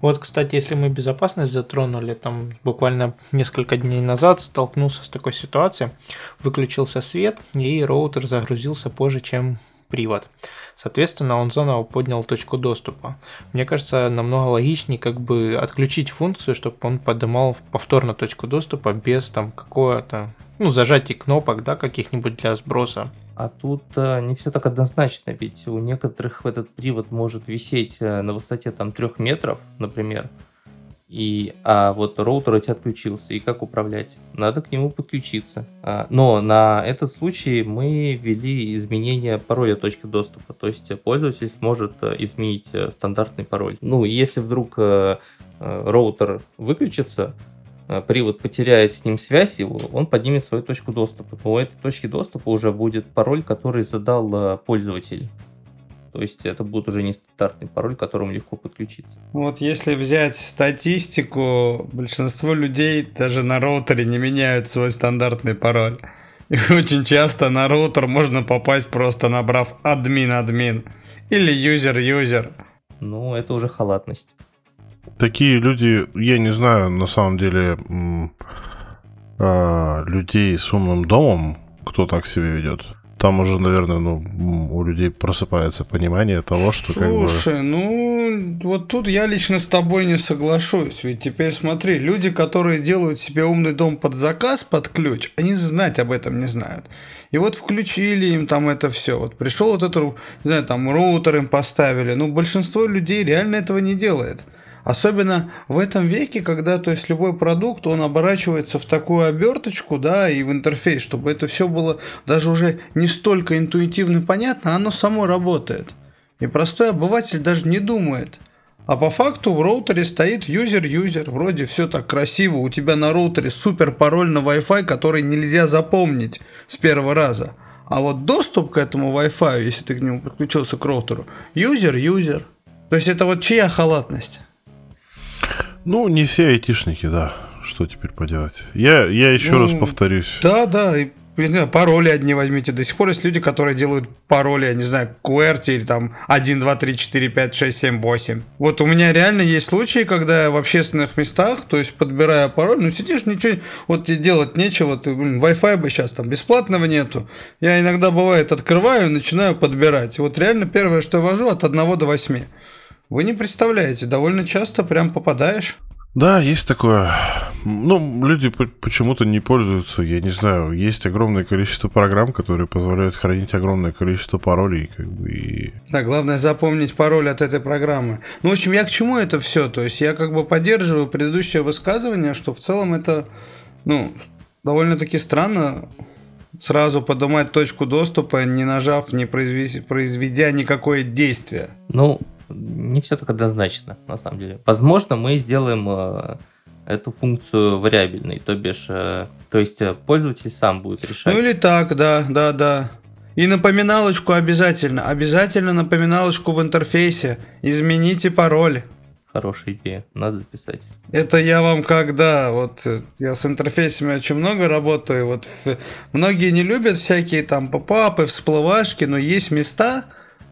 Вот, кстати, если мы безопасность затронули, там буквально несколько дней назад столкнулся с такой ситуацией, выключился свет, и роутер загрузился позже, чем привод. Соответственно, он заново поднял точку доступа. Мне кажется, намного логичнее как бы отключить функцию, чтобы он поднимал повторно точку доступа без там какого-то ну, зажатий кнопок, да, каких-нибудь для сброса. А тут э, не все так однозначно, ведь у некоторых этот привод может висеть э, на высоте там трех метров, например, и, а вот роутер у тебя отключился, и как управлять? Надо к нему подключиться. А, но на этот случай мы ввели изменение пароля точки доступа, то есть пользователь сможет э, изменить э, стандартный пароль. Ну, если вдруг роутер выключится, привод потеряет с ним связь, его, он поднимет свою точку доступа. Но у этой точки доступа уже будет пароль, который задал пользователь. То есть это будет уже не стандартный пароль, к которому легко подключиться. Вот если взять статистику, большинство людей даже на роутере не меняют свой стандартный пароль. И очень часто на роутер можно попасть просто набрав админ-админ или юзер-юзер. Ну, это уже халатность. Такие люди, я не знаю, на самом деле, э, людей с умным домом, кто так себя ведет там уже, наверное, ну, у людей просыпается понимание того, что Слушай, как бы... Ну, вот тут я лично с тобой не соглашусь. Ведь теперь смотри, люди, которые делают себе умный дом под заказ, под ключ, они знать об этом не знают. И вот включили им там это все. Вот пришел вот этот, не знаю, там роутер им поставили. Ну, большинство людей реально этого не делает. Особенно в этом веке, когда то есть любой продукт, он оборачивается в такую оберточку, да, и в интерфейс, чтобы это все было даже уже не столько интуитивно понятно, оно само работает. И простой обыватель даже не думает. А по факту в роутере стоит user-user. Вроде все так красиво. У тебя на роутере супер пароль на Wi-Fi, который нельзя запомнить с первого раза. А вот доступ к этому Wi-Fi, если ты к нему подключился к роутеру, user-user. То есть это вот чья халатность? Ну, не все айтишники, да. Что теперь поделать? Я, я еще ну, раз повторюсь. Да, да, и не знаю, пароли одни возьмите. До сих пор есть люди, которые делают пароли, я не знаю, QWERTY или там 1, 2, 3, 4, 5, 6, 7, 8. Вот у меня реально есть случаи, когда я в общественных местах, то есть подбирая пароль, ну сидишь, ничего, вот тебе делать нечего, ты, блин, Wi-Fi бы сейчас там бесплатного нету. Я иногда бывает открываю и начинаю подбирать. Вот реально первое, что я вожу, от 1 до 8. Вы не представляете, довольно часто прям попадаешь. Да, есть такое. Ну, люди почему-то не пользуются, я не знаю, есть огромное количество программ, которые позволяют хранить огромное количество паролей, как бы и... Да, главное запомнить пароль от этой программы. Ну, в общем, я к чему это все? То есть я как бы поддерживаю предыдущее высказывание, что в целом это, ну, довольно-таки странно сразу поднимать точку доступа, не нажав, не произведя никакое действие. Ну, не все так однозначно, на самом деле. Возможно, мы сделаем э, эту функцию вариабельной, то бишь, э, то есть э, пользователь сам будет решать. Ну или так, да, да, да. И напоминалочку обязательно, обязательно напоминалочку в интерфейсе. Измените пароль. Хорошая идея, надо записать. Это я вам когда, вот я с интерфейсами очень много работаю, вот в, многие не любят всякие там попапы, всплывашки, но есть места,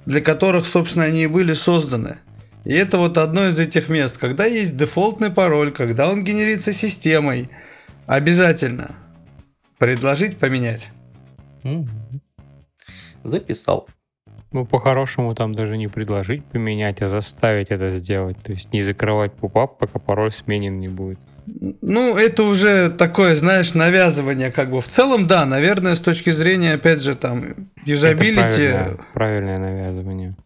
для которых, собственно, они и были созданы. И это вот одно из этих мест, когда есть дефолтный пароль, когда он генерится системой, обязательно предложить поменять. записал. Ну, по-хорошему, там даже не предложить поменять, а заставить это сделать. То есть не закрывать пупап, пока пароль сменен не будет. Ну, это уже такое, знаешь, навязывание, как бы. В целом, да, наверное, с точки зрения, опять же, там, юзабилити... Правильное, правильное навязывание.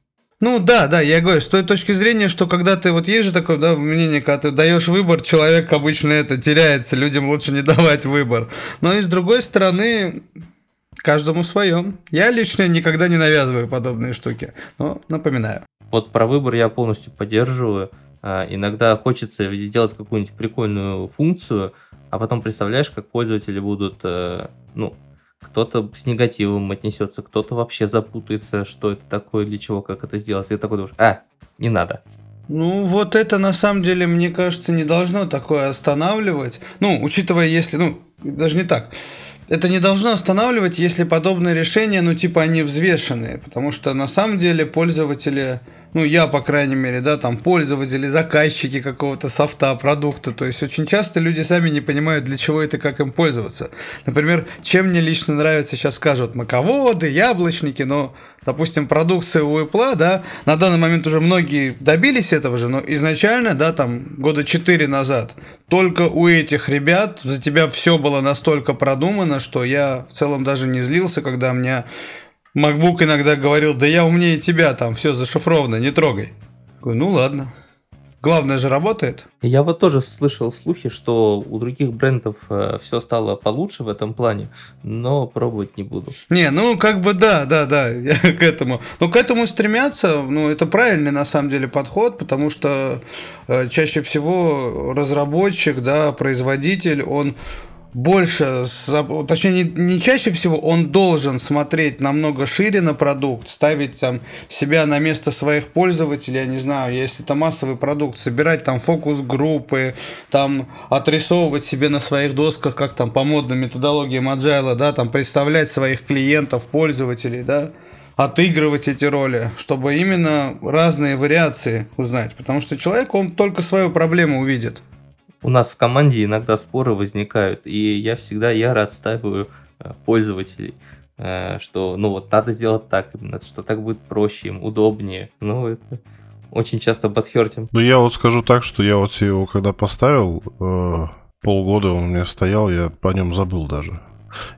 Ну да, да, я говорю, с той точки зрения, что когда ты, вот есть же такое, да, мнение, когда ты даешь выбор, человек обычно это теряется, людям лучше не давать выбор. Но и с другой стороны, каждому свое. Я лично никогда не навязываю подобные штуки, но напоминаю. Вот про выбор я полностью поддерживаю. А, иногда хочется сделать какую-нибудь прикольную функцию, а потом представляешь, как пользователи будут, э, ну, кто-то с негативом отнесется, кто-то вообще запутается, что это такое, для чего, как это сделать. И такой думаешь, а, не надо. Ну, вот это на самом деле, мне кажется, не должно такое останавливать. Ну, учитывая, если, ну, даже не так. Это не должно останавливать, если подобные решения, ну, типа, они взвешенные. Потому что на самом деле пользователи ну, я, по крайней мере, да, там, пользователи, заказчики какого-то софта, продукта, то есть очень часто люди сами не понимают, для чего это, как им пользоваться. Например, чем мне лично нравится, сейчас скажут, маководы, яблочники, но, допустим, продукция у Apple, да, на данный момент уже многие добились этого же, но изначально, да, там, года 4 назад, только у этих ребят за тебя все было настолько продумано, что я в целом даже не злился, когда меня MacBook иногда говорил, да я умнее тебя, там все зашифровано, не трогай. Говорю, ну ладно. Главное же работает. Я вот тоже слышал слухи, что у других брендов э, все стало получше в этом плане, но пробовать не буду. Не, ну как бы да, да, да, я к этому. Но к этому стремятся, ну это правильный на самом деле подход, потому что э, чаще всего разработчик, да, производитель, он больше, точнее, не, не чаще всего, он должен смотреть намного шире на продукт, ставить там себя на место своих пользователей, я не знаю, если это массовый продукт, собирать там фокус-группы, там отрисовывать себе на своих досках, как там по модной методологии Agile, да, там представлять своих клиентов, пользователей, да, отыгрывать эти роли, чтобы именно разные вариации узнать, потому что человек, он только свою проблему увидит у нас в команде иногда споры возникают, и я всегда яро отстаиваю э, пользователей, э, что ну вот надо сделать так, что так будет проще им, удобнее. Ну, это очень часто подхертим. Ну, я вот скажу так, что я вот его когда поставил, э, полгода он у меня стоял, я по нем забыл даже.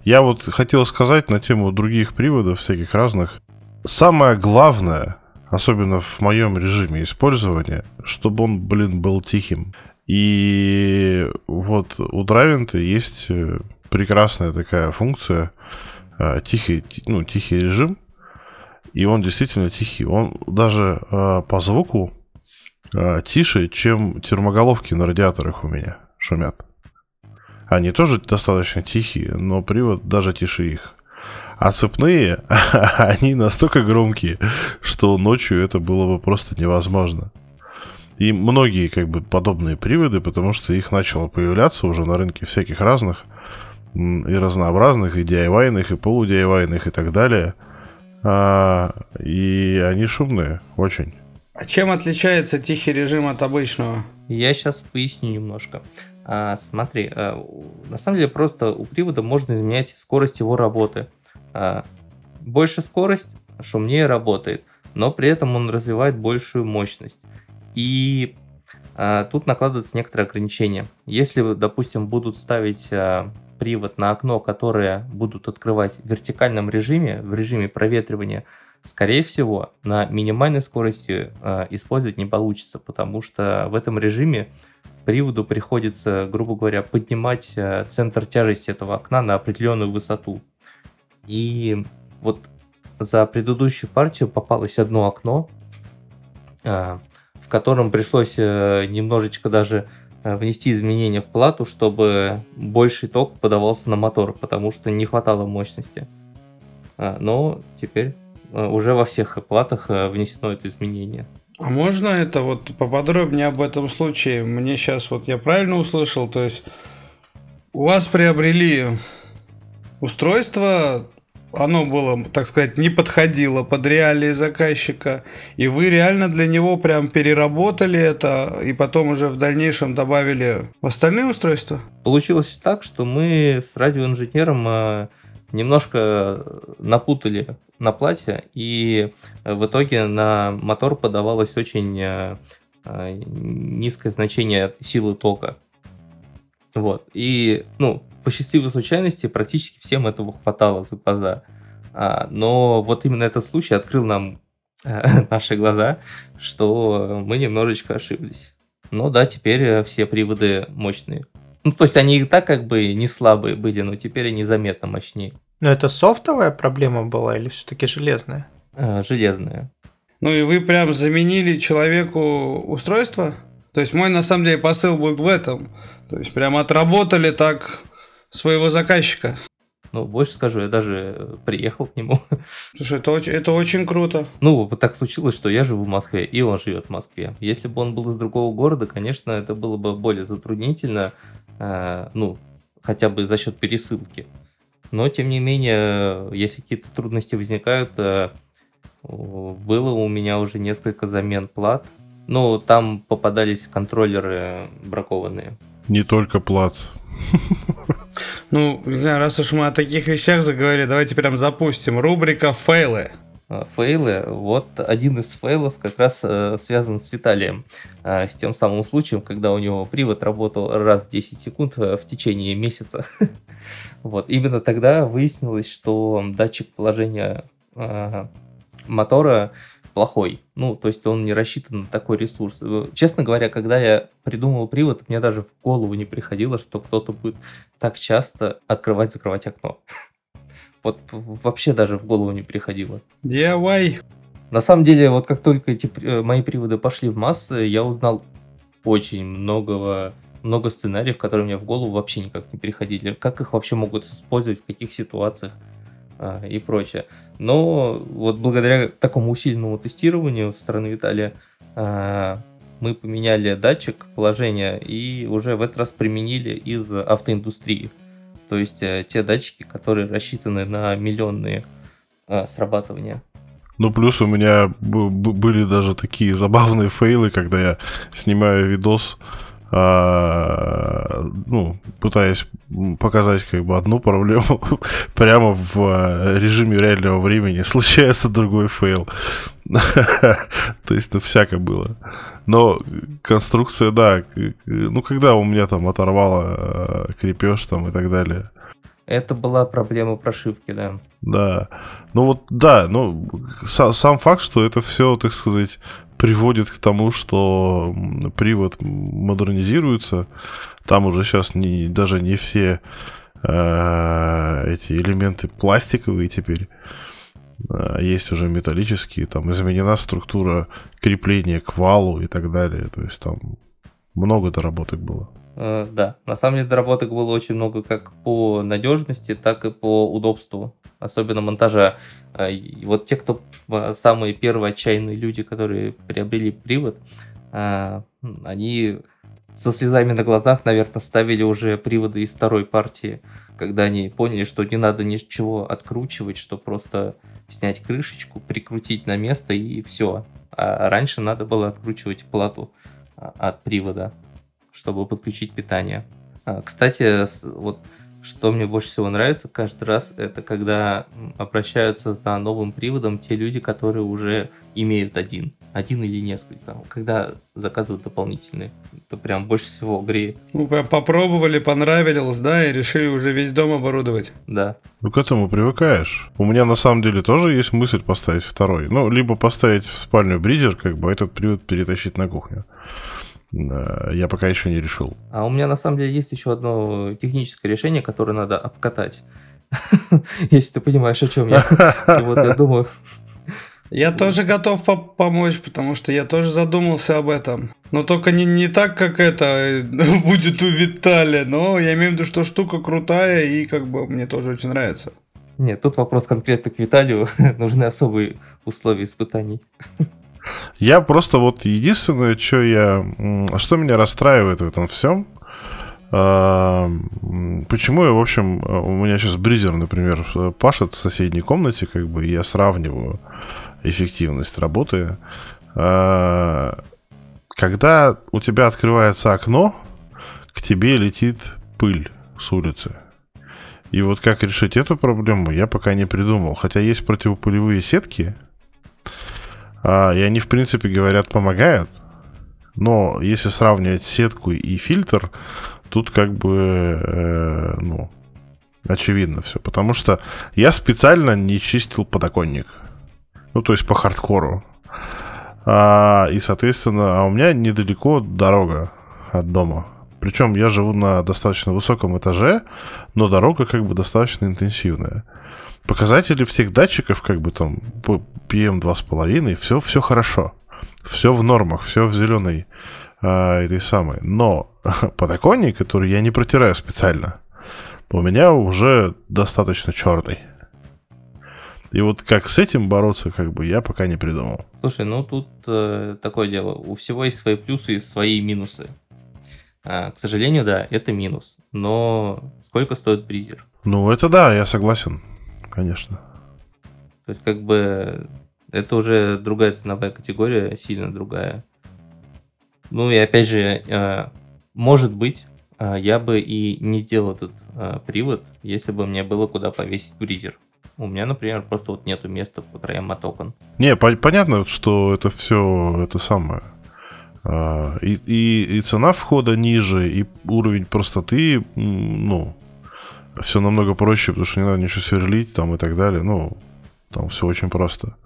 Я вот хотел сказать на тему других приводов, всяких разных. Самое главное, особенно в моем режиме использования, чтобы он, блин, был тихим. И вот у Дравинта есть э, прекрасная такая функция, э, тихий, ну, тихий режим, и он действительно тихий. Он даже э, по звуку тише, чем термоголовки на радиаторах у меня шумят. Они тоже достаточно тихие, но привод даже тише их. А цепные, они настолько громкие, что ночью это было бы просто невозможно. И многие как бы подобные приводы, потому что их начало появляться уже на рынке всяких разных и разнообразных, и DIY-ных, и полу-DIY-ных, и так далее. А, и они шумные, очень. А чем отличается тихий режим от обычного? Я сейчас поясню немножко. А, смотри, а, на самом деле просто у привода можно изменять скорость его работы. А, больше скорость, шумнее работает, но при этом он развивает большую мощность. И а, тут накладываются некоторые ограничения. Если, допустим, будут ставить а, привод на окно, которое будут открывать в вертикальном режиме, в режиме проветривания, скорее всего, на минимальной скорости а, использовать не получится, потому что в этом режиме приводу приходится, грубо говоря, поднимать а, центр тяжести этого окна на определенную высоту. И вот за предыдущую партию попалось одно окно, котором пришлось э, немножечко даже э, внести изменения в плату, чтобы больший ток подавался на мотор, потому что не хватало мощности. А, но теперь э, уже во всех платах внесено это изменение. А можно это вот поподробнее об этом случае? Мне сейчас вот я правильно услышал, то есть у вас приобрели устройство оно было, так сказать, не подходило под реалии заказчика, и вы реально для него прям переработали это, и потом уже в дальнейшем добавили в остальные устройства? Получилось так, что мы с радиоинженером э, немножко напутали на плате, и в итоге на мотор подавалось очень э, э, низкое значение силы тока. Вот. И, ну, по счастливой случайности практически всем этого хватало за глаза. А, но вот именно этот случай открыл нам э, наши глаза, что мы немножечко ошиблись. Но да, теперь все приводы мощные. Ну, то есть они и так как бы не слабые были, но теперь они заметно мощнее. Но это софтовая проблема была или все-таки железная? Э, железная. Ну и вы прям заменили человеку устройство? То есть мой на самом деле посыл был в этом. То есть прям отработали так своего заказчика. Ну, больше скажу, я даже приехал к нему. Слушай, это очень, это очень круто. Ну, так случилось, что я живу в Москве, и он живет в Москве. Если бы он был из другого города, конечно, это было бы более затруднительно, э, ну, хотя бы за счет пересылки. Но, тем не менее, если какие-то трудности возникают, э, было у меня уже несколько замен плат. Ну, там попадались контроллеры бракованные. Не только плат. Ну, не знаю, раз уж мы о таких вещах заговорили, давайте прям запустим. Рубрика «Фейлы». Э, фейлы. Вот один из фейлов как раз э, связан с Виталием. Э, с тем самым случаем, когда у него привод работал раз в 10 секунд э, в течение месяца. вот. Именно тогда выяснилось, что датчик положения э, мотора плохой. Ну, то есть он не рассчитан на такой ресурс. Э, честно говоря, когда я придумал привод, мне даже в голову не приходило, что кто-то будет так часто открывать-закрывать окно. Вот вообще даже в голову не приходило. DIY. На самом деле, вот как только эти э, мои приводы пошли в массы, я узнал очень многого, много сценариев, которые мне в голову вообще никак не переходили. Как их вообще могут использовать, в каких ситуациях а, и прочее. Но вот благодаря такому усиленному тестированию со стороны Виталия а, мы поменяли датчик положения и уже в этот раз применили из автоиндустрии. То есть э, те датчики, которые рассчитаны на миллионные э, срабатывания. Ну, плюс у меня были даже такие забавные фейлы, когда я снимаю видос, а, ну, пытаясь показать как бы одну проблему прямо в э, режиме реального времени, случается другой fail. То есть, ну, всякое было. Но конструкция, да, ну, когда у меня там оторвало э, крепеж там и так далее. Это была проблема прошивки, да. Да. Ну вот, да, ну, сам факт, что это все, так сказать, приводит к тому, что привод модернизируется. Там уже сейчас не, даже не все э, эти элементы пластиковые теперь. Э, есть уже металлические, там изменена структура крепления к валу и так далее. То есть там много доработок было. Э, да, на самом деле доработок было очень много как по надежности, так и по удобству, особенно монтажа. Э, и вот те, кто э, самые первые отчаянные люди, которые приобрели привод, они со слезами на глазах, наверное, ставили уже приводы из второй партии, когда они поняли, что не надо ничего откручивать, что просто снять крышечку, прикрутить на место и все. А раньше надо было откручивать плату от привода чтобы подключить питание. А, кстати, вот что мне больше всего нравится каждый раз, это когда обращаются за новым приводом те люди, которые уже имеют один, один или несколько. Когда заказывают дополнительные, это прям больше всего греет. Ну, попробовали, понравилось, да, и решили уже весь дом оборудовать. Да. Ну, к этому привыкаешь. У меня на самом деле тоже есть мысль поставить второй. Ну, либо поставить в спальню бридер, как бы, а этот привод перетащить на кухню. Э, я пока еще не решил. А у меня на самом деле есть еще одно техническое решение, которое надо обкатать. Если ты понимаешь, о чем я. Вот я думаю... Я тоже готов по помочь, потому что я тоже задумался об этом. Но только не, не так, как это будет у Виталия. Но я имею в виду, что штука крутая и как бы мне тоже очень нравится. Нет, тут вопрос конкретно к Виталию. Нужны особые условия испытаний. Я просто вот единственное, что я... Что меня расстраивает в этом всем, а, Почему я, в общем, у меня сейчас бризер, например, пашет в соседней комнате, как бы я сравниваю эффективность работы. А, когда у тебя открывается окно, к тебе летит пыль с улицы. И вот как решить эту проблему, я пока не придумал. Хотя есть противопулевые сетки, а, и они, в принципе, говорят, помогают. Но если сравнивать сетку и фильтр, тут как бы, э, ну, очевидно все. Потому что я специально не чистил подоконник. Ну, то есть по хардкору. А, и, соответственно, а у меня недалеко дорога от дома. Причем я живу на достаточно высоком этаже, но дорога как бы достаточно интенсивная. Показатели всех датчиков, как бы там PM 2,5, все, все хорошо. Все в нормах, все в зеленой а, этой самой. Но подоконник, который я не протираю специально, у меня уже достаточно черный. И вот как с этим бороться, как бы я пока не придумал. Слушай, ну тут э, такое дело. У всего есть свои плюсы и свои минусы. А, к сожалению, да, это минус. Но сколько стоит бризер? Ну, это да, я согласен, конечно. То есть, как бы, это уже другая ценовая категория, сильно другая. Ну и опять же, э, может быть, э, я бы и не сделал этот э, привод, если бы мне было куда повесить бризер. У меня, например, просто вот нету места по краям от окон. Не, по- понятно, что это все это самое. А, и, и, и цена входа ниже, и уровень простоты, ну, все намного проще, потому что не надо ничего сверлить там и так далее. Ну, там все очень просто.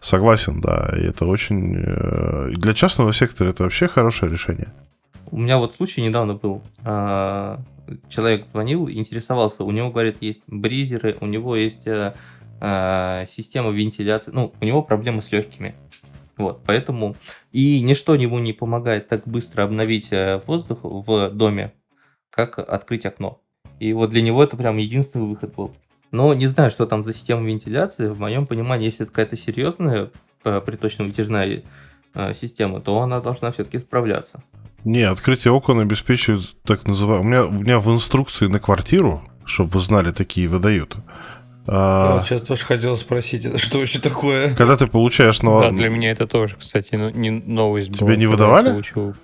Согласен, да. И это очень... Э, для частного сектора это вообще хорошее решение. У меня вот случай недавно был. А, человек звонил, интересовался, у него, говорит, есть бризеры, у него есть э, э, система вентиляции, ну, у него проблемы с легкими. Вот, поэтому и ничто ему не помогает так быстро обновить э, воздух в доме, как открыть окно. И вот для него это прям единственный выход был. Но не знаю, что там за система вентиляции. В моем понимании, если это какая-то серьезная приточно-вытяжная система, то она должна все-таки справляться. Не, открытие окон обеспечивает так называемое... У меня, у меня в инструкции на квартиру, чтобы вы знали, такие выдают. А... Я вот сейчас тоже хотел спросить, это что вообще такое? Когда ты получаешь... Нов... Да, для меня это тоже, кстати, ну, не новость Тебе была, не выдавали? Я получил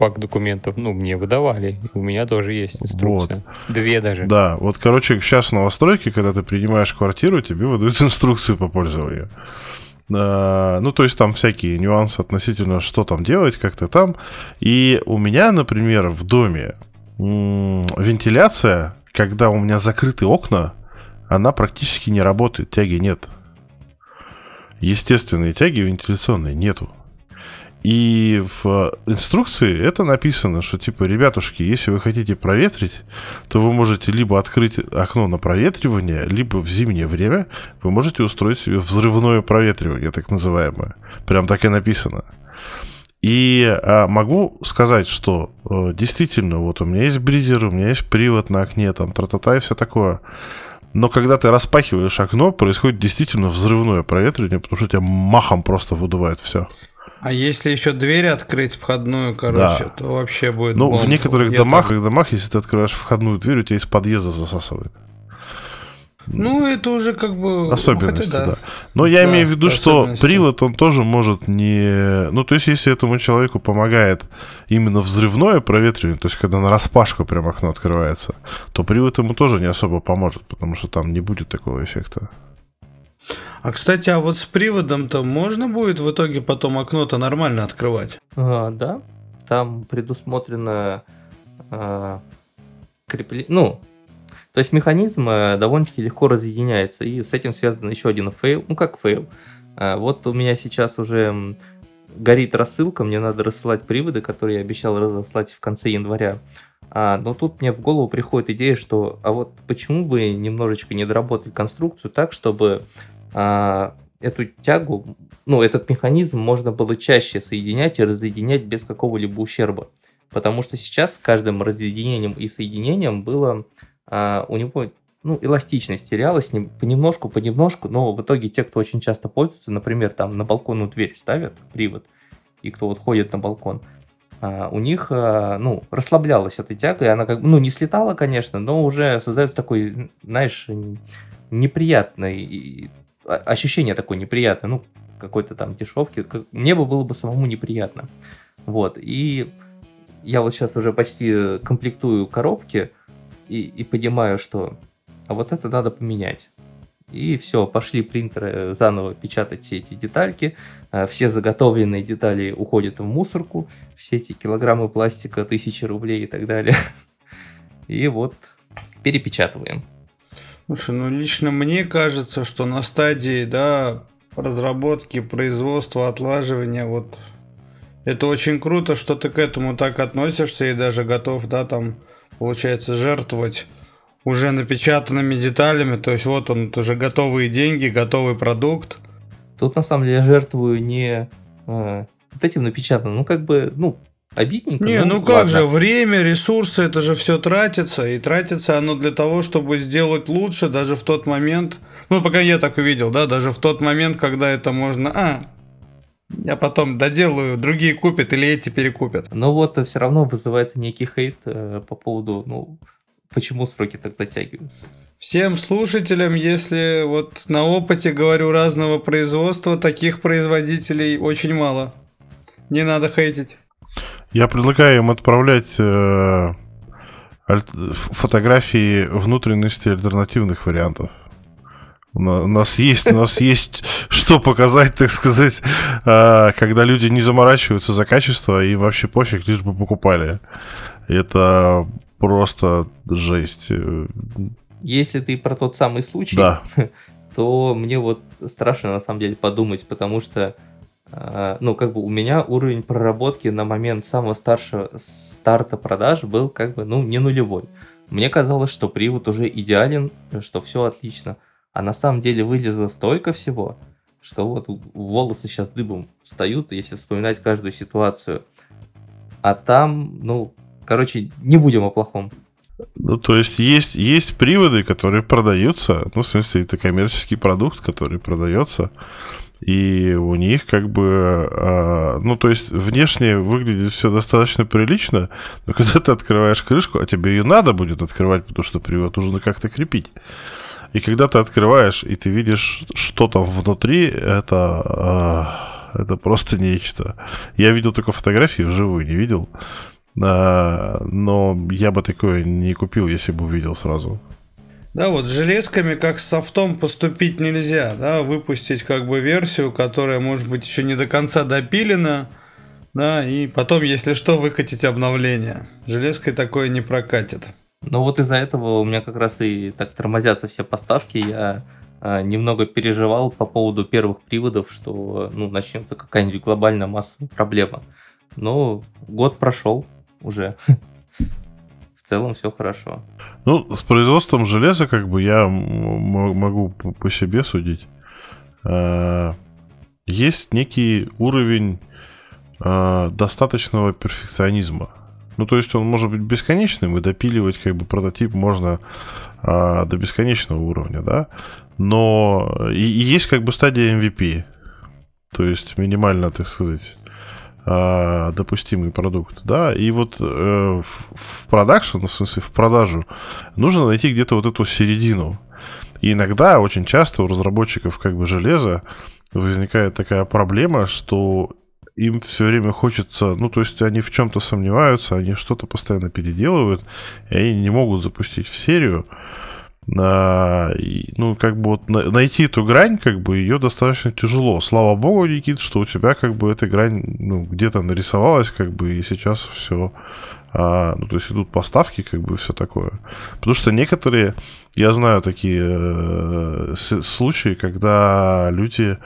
пак документов, ну, мне выдавали. У меня тоже есть инструкция. Вот. Две даже. Да, вот, короче, сейчас в новостройке, когда ты принимаешь квартиру, тебе выдают инструкцию по пользованию. А, ну, то есть там всякие нюансы относительно, что там делать, как-то там. И у меня, например, в доме вентиляция, когда у меня закрыты окна, она практически не работает, тяги нет. Естественные тяги вентиляционные нету. И в инструкции это написано, что типа, ребятушки, если вы хотите проветрить, то вы можете либо открыть окно на проветривание, либо в зимнее время вы можете устроить себе взрывное проветривание, так называемое. Прям так и написано. И а, могу сказать, что а, действительно, вот у меня есть бризер, у меня есть привод на окне, там, тра-та-та и все такое. Но когда ты распахиваешь окно, происходит действительно взрывное проветривание, потому что тебя махом просто выдувает все. А если еще дверь открыть входную, короче, да. то вообще будет. Ну, бомба. в некоторых домах, так... домах, если ты открываешь входную дверь, у тебя из подъезда засасывает. Ну, это уже как бы... Особенности, да. да. Но я да, имею в виду, что привод, он тоже может не... Ну, то есть, если этому человеку помогает именно взрывное проветривание, то есть, когда на распашку прям окно открывается, то привод ему тоже не особо поможет, потому что там не будет такого эффекта. А кстати, а вот с приводом-то можно будет в итоге потом окно-то нормально открывать? А, да, там предусмотрено а, крепление, ну, то есть механизм а, довольно-таки легко разъединяется, и с этим связан еще один fail, ну как fail. А, вот у меня сейчас уже горит рассылка, мне надо рассылать приводы, которые я обещал разослать в конце января. А, но тут мне в голову приходит идея, что а вот почему бы немножечко не доработать конструкцию так, чтобы а, эту тягу, ну, этот механизм можно было чаще соединять и разъединять без какого-либо ущерба. Потому что сейчас с каждым разъединением и соединением было а, у него ну, эластичность терялась не, понемножку, понемножку, но в итоге те, кто очень часто пользуется, например, там на балконную дверь ставят привод, и кто вот ходит на балкон, у них, а, ну, расслаблялась эта тяга, и она как бы, ну, не слетала, конечно, но уже создается такой, знаешь, неприятный ощущение такое неприятное, ну, какой-то там дешевки, мне бы было бы самому неприятно. Вот, и я вот сейчас уже почти комплектую коробки и, и понимаю, что а вот это надо поменять. И все, пошли принтеры заново печатать все эти детальки. Э, все заготовленные детали уходят в мусорку. Все эти килограммы пластика, тысячи рублей и так далее. И вот перепечатываем. Слушай, ну лично мне кажется, что на стадии, да, разработки, производства, отлаживания, вот это очень круто, что ты к этому так относишься и даже готов, да, там, получается, жертвовать уже напечатанными деталями. То есть вот он, уже готовые деньги, готовый продукт. Тут на самом деле я жертвую не э, вот этим напечатанным, ну как бы, ну, обидненько. Не, ну, ну как ладно. же, время, ресурсы, это же все тратится, и тратится оно для того, чтобы сделать лучше, даже в тот момент, ну, пока я так увидел, да, даже в тот момент, когда это можно, а, я потом доделаю, другие купят или эти перекупят. Но вот все равно вызывается некий хейт э, по поводу, ну, почему сроки так затягиваются. Всем слушателям, если вот на опыте говорю разного производства, таких производителей очень мало. Не надо хейтить. Я предлагаю им отправлять э, фотографии внутренности альтернативных вариантов. У нас есть, у нас есть что показать, так сказать, э, когда люди не заморачиваются за качество и вообще пофиг, лишь бы покупали. Это просто жесть. Если ты про тот самый случай, да. то мне вот страшно на самом деле подумать, потому что а, ну, как бы у меня уровень проработки на момент самого старшего старта продаж был как бы, ну, не нулевой. Мне казалось, что привод уже идеален, что все отлично. А на самом деле вылезло столько всего, что вот волосы сейчас дыбом встают, если вспоминать каждую ситуацию. А там, ну, Короче, не будем о плохом. Ну, то есть, есть, есть приводы, которые продаются, ну, в смысле, это коммерческий продукт, который продается, и у них как бы, а, ну, то есть, внешне выглядит все достаточно прилично, но когда ты открываешь крышку, а тебе ее надо будет открывать, потому что привод нужно как-то крепить. И когда ты открываешь, и ты видишь, что там внутри, это, а, это просто нечто. Я видел только фотографии, вживую не видел. А, но я бы такое не купил, если бы увидел сразу. Да, вот с железками как с софтом поступить нельзя, да, выпустить как бы версию, которая может быть еще не до конца допилена, да, и потом, если что, выкатить обновление. Железкой такое не прокатит. Ну вот из-за этого у меня как раз и так тормозятся все поставки. Я а, немного переживал по поводу первых приводов, что ну, начнется какая-нибудь глобальная массовая проблема. Но год прошел, уже. В целом все хорошо. Ну, с производством железа, как бы я могу по себе судить. А, есть некий уровень а, достаточного перфекционизма. Ну, то есть он может быть бесконечным, и допиливать как бы прототип можно а, до бесконечного уровня, да. Но и, и есть как бы стадия MVP. То есть минимально, так сказать, э, допустимый продукт, да, и вот э, в, в продакшн, в смысле в продажу, нужно найти где-то вот эту середину. И иногда, очень часто у разработчиков как бы железа возникает такая проблема, что им все время хочется, ну, то есть они в чем-то сомневаются, они что-то постоянно переделывают, и они не могут запустить в серию, а, и, ну, как бы вот найти эту грань, как бы ее достаточно тяжело. Слава богу, Никит, что у тебя как бы эта грань ну, где-то нарисовалась, как бы, и сейчас все а, ну, то есть идут поставки, как бы все такое. Потому что некоторые, я знаю такие э, случаи, когда люди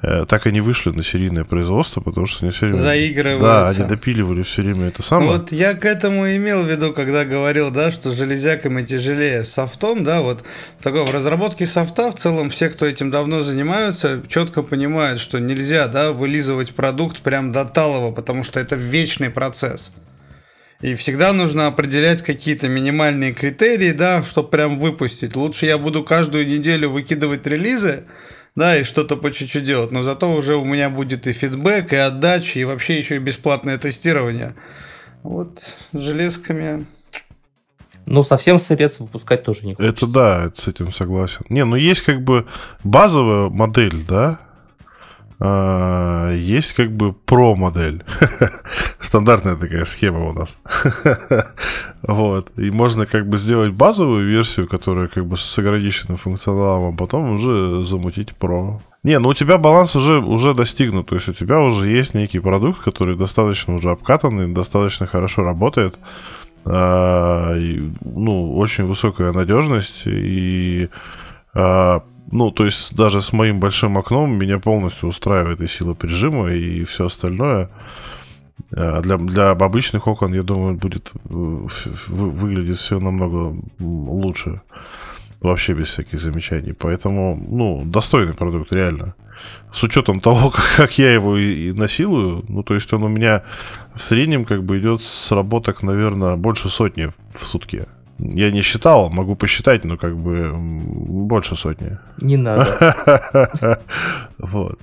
так и не вышли на серийное производство, потому что они все время... Заигрываются. Да, они допиливали все время это самое. Вот я к этому имел в виду, когда говорил, да, что железяками тяжелее с софтом, да, вот такой в разработке софта в целом все, кто этим давно занимаются, четко понимают, что нельзя, да, вылизывать продукт прям до талого, потому что это вечный процесс. И всегда нужно определять какие-то минимальные критерии, да, чтобы прям выпустить. Лучше я буду каждую неделю выкидывать релизы, да, и что-то по чуть-чуть делать. Но зато уже у меня будет и фидбэк, и отдача, и вообще еще и бесплатное тестирование. Вот с железками... Ну, совсем сырец выпускать тоже не хочется. Это да, с этим согласен. Не, ну есть как бы базовая модель, да, есть как бы про-модель. Стандартная такая схема у нас. вот. И можно как бы сделать базовую версию, которая как бы с ограниченным функционалом, а потом уже замутить про. Не, ну у тебя баланс уже, уже достигнут. То есть у тебя уже есть некий продукт, который достаточно уже обкатанный, достаточно хорошо работает. А, и, ну, очень высокая надежность и а, ну, то есть даже с моим большим окном меня полностью устраивает и сила прижима, и все остальное. А для, для обычных окон, я думаю, будет выглядеть все намного лучше. Вообще без всяких замечаний. Поэтому, ну, достойный продукт, реально. С учетом того, как, я его и, и насилую, ну, то есть он у меня в среднем как бы идет сработок, наверное, больше сотни в сутки. Я не считал, могу посчитать, но как бы больше сотни. Не надо. Вот.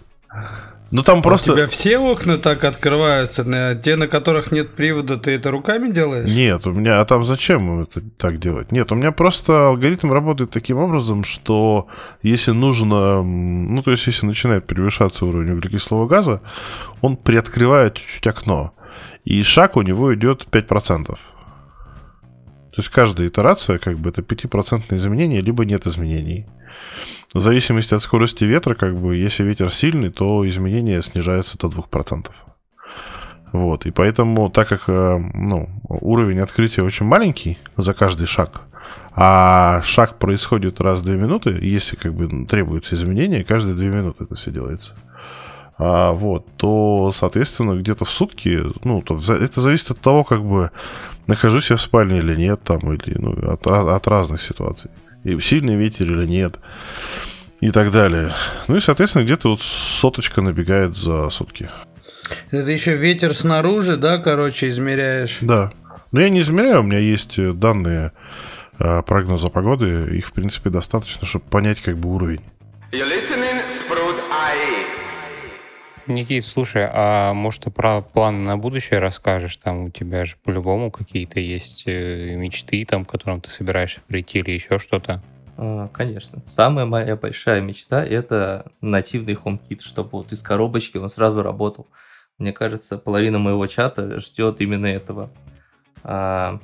Ну там просто... У тебя все окна так открываются, на те, на которых нет привода, ты это руками делаешь? Нет, у меня... А там зачем это так делать? Нет, у меня просто алгоритм работает таким образом, что если нужно... Ну, то есть, если начинает превышаться уровень углекислого газа, он приоткрывает чуть-чуть окно. И шаг у него идет 5%. То есть каждая итерация, как бы, это 5% изменение, либо нет изменений. В зависимости от скорости ветра, как бы, если ветер сильный, то изменение снижается до 2%. Вот, и поэтому, так как э, ну, уровень открытия очень маленький за каждый шаг, а шаг происходит раз в 2 минуты, если как бы требуется изменение, каждые 2 минуты это все делается. А, вот, то, соответственно, где-то в сутки, ну, то, это зависит от того, как бы нахожусь я в спальне или нет, там, или ну, от, от разных ситуаций. И сильный ветер или нет. И так далее. Ну и, соответственно, где-то вот соточка набегает за сутки. Это еще ветер снаружи, да, короче, измеряешь? Да. Но я не измеряю, у меня есть данные э, прогноза погоды. Их, в принципе, достаточно, чтобы понять как бы уровень. You're listening, Никит, слушай, а может ты про планы на будущее расскажешь? Там у тебя же по-любому какие-то есть э, мечты, там, к которым ты собираешься прийти или еще что-то? А, конечно. Самая моя большая мечта это нативный HomeKit, чтобы вот из коробочки он сразу работал. Мне кажется, половина моего чата ждет именно этого. А,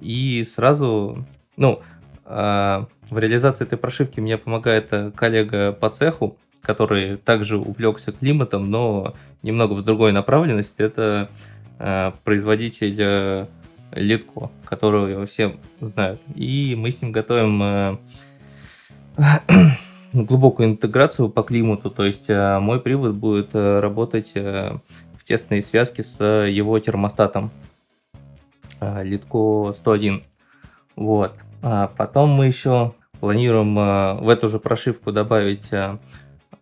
и сразу, ну, а, в реализации этой прошивки мне помогает э, коллега по цеху, который также увлекся климатом, но немного в другой направленности. Это э, производитель э, Литко, которого все знают. И мы с ним готовим э, глубокую интеграцию по климату. То есть э, мой привод будет э, работать э, в тесной связке с его термостатом э, Литко 101. Вот. А потом мы еще планируем э, в эту же прошивку добавить э,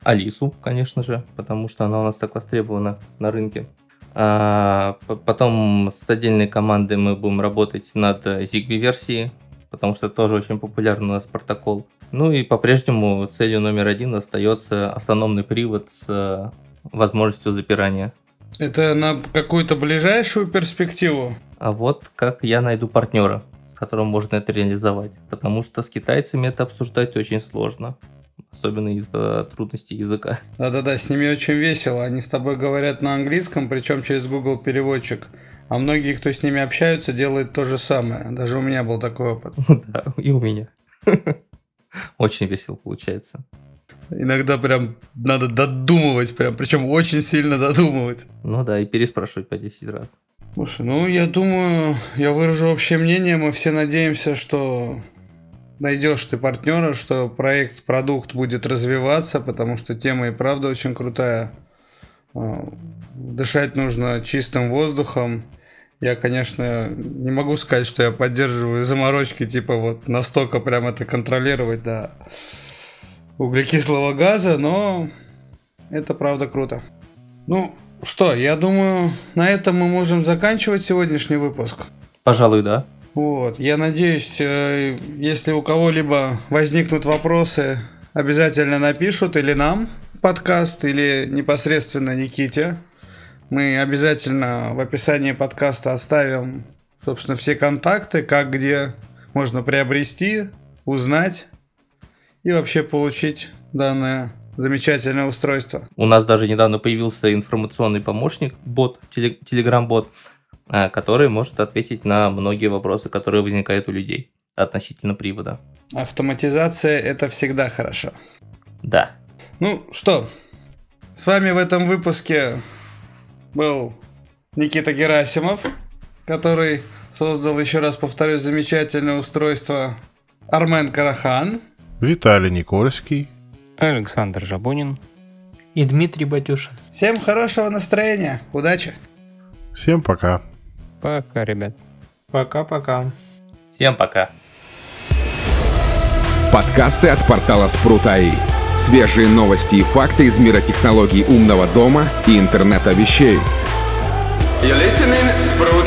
Алису, конечно же, потому что она у нас так востребована на рынке. А потом с отдельной командой мы будем работать над Zigbee версией, потому что тоже очень популярный у нас протокол. Ну и по-прежнему целью номер один остается автономный привод с возможностью запирания. Это на какую-то ближайшую перспективу? А вот как я найду партнера, с которым можно это реализовать. Потому что с китайцами это обсуждать очень сложно особенно из-за трудностей языка. Да-да-да, с ними очень весело. Они с тобой говорят на английском, причем через Google переводчик. А многие, кто с ними общаются, делают то же самое. Даже у меня был такой опыт. Да, и у меня. Очень весело получается. Иногда прям надо додумывать, прям, причем очень сильно додумывать. Ну да, и переспрашивать по 10 раз. Слушай, ну я думаю, я выражу общее мнение, мы все надеемся, что найдешь ты партнера, что проект, продукт будет развиваться, потому что тема и правда очень крутая. А, дышать нужно чистым воздухом. Я, конечно, не могу сказать, что я поддерживаю заморочки, типа вот настолько прям это контролировать до углекислого газа, но это правда круто. Ну, что, я думаю, на этом мы можем заканчивать сегодняшний выпуск. Пожалуй, да. Вот, я надеюсь, э, если у кого-либо возникнут вопросы, обязательно напишут или нам подкаст, или непосредственно Никите. Мы обязательно в описании подкаста оставим, собственно, все контакты, как где можно приобрести, узнать и вообще получить данное замечательное устройство. У нас даже недавно появился информационный помощник, бот, телеграм-бот, который может ответить на многие вопросы, которые возникают у людей относительно привода. Автоматизация – это всегда хорошо. Да. Ну что, с вами в этом выпуске был Никита Герасимов, который создал, еще раз повторюсь, замечательное устройство Армен Карахан. Виталий Никольский. Александр Жабунин. И Дмитрий Батюшин. Всем хорошего настроения. Удачи. Всем пока. Пока, ребят. Пока-пока. Всем пока. Подкасты от портала Спрут.АИ. Свежие новости и факты из мира технологий умного дома и интернета вещей. You're listening, Sprout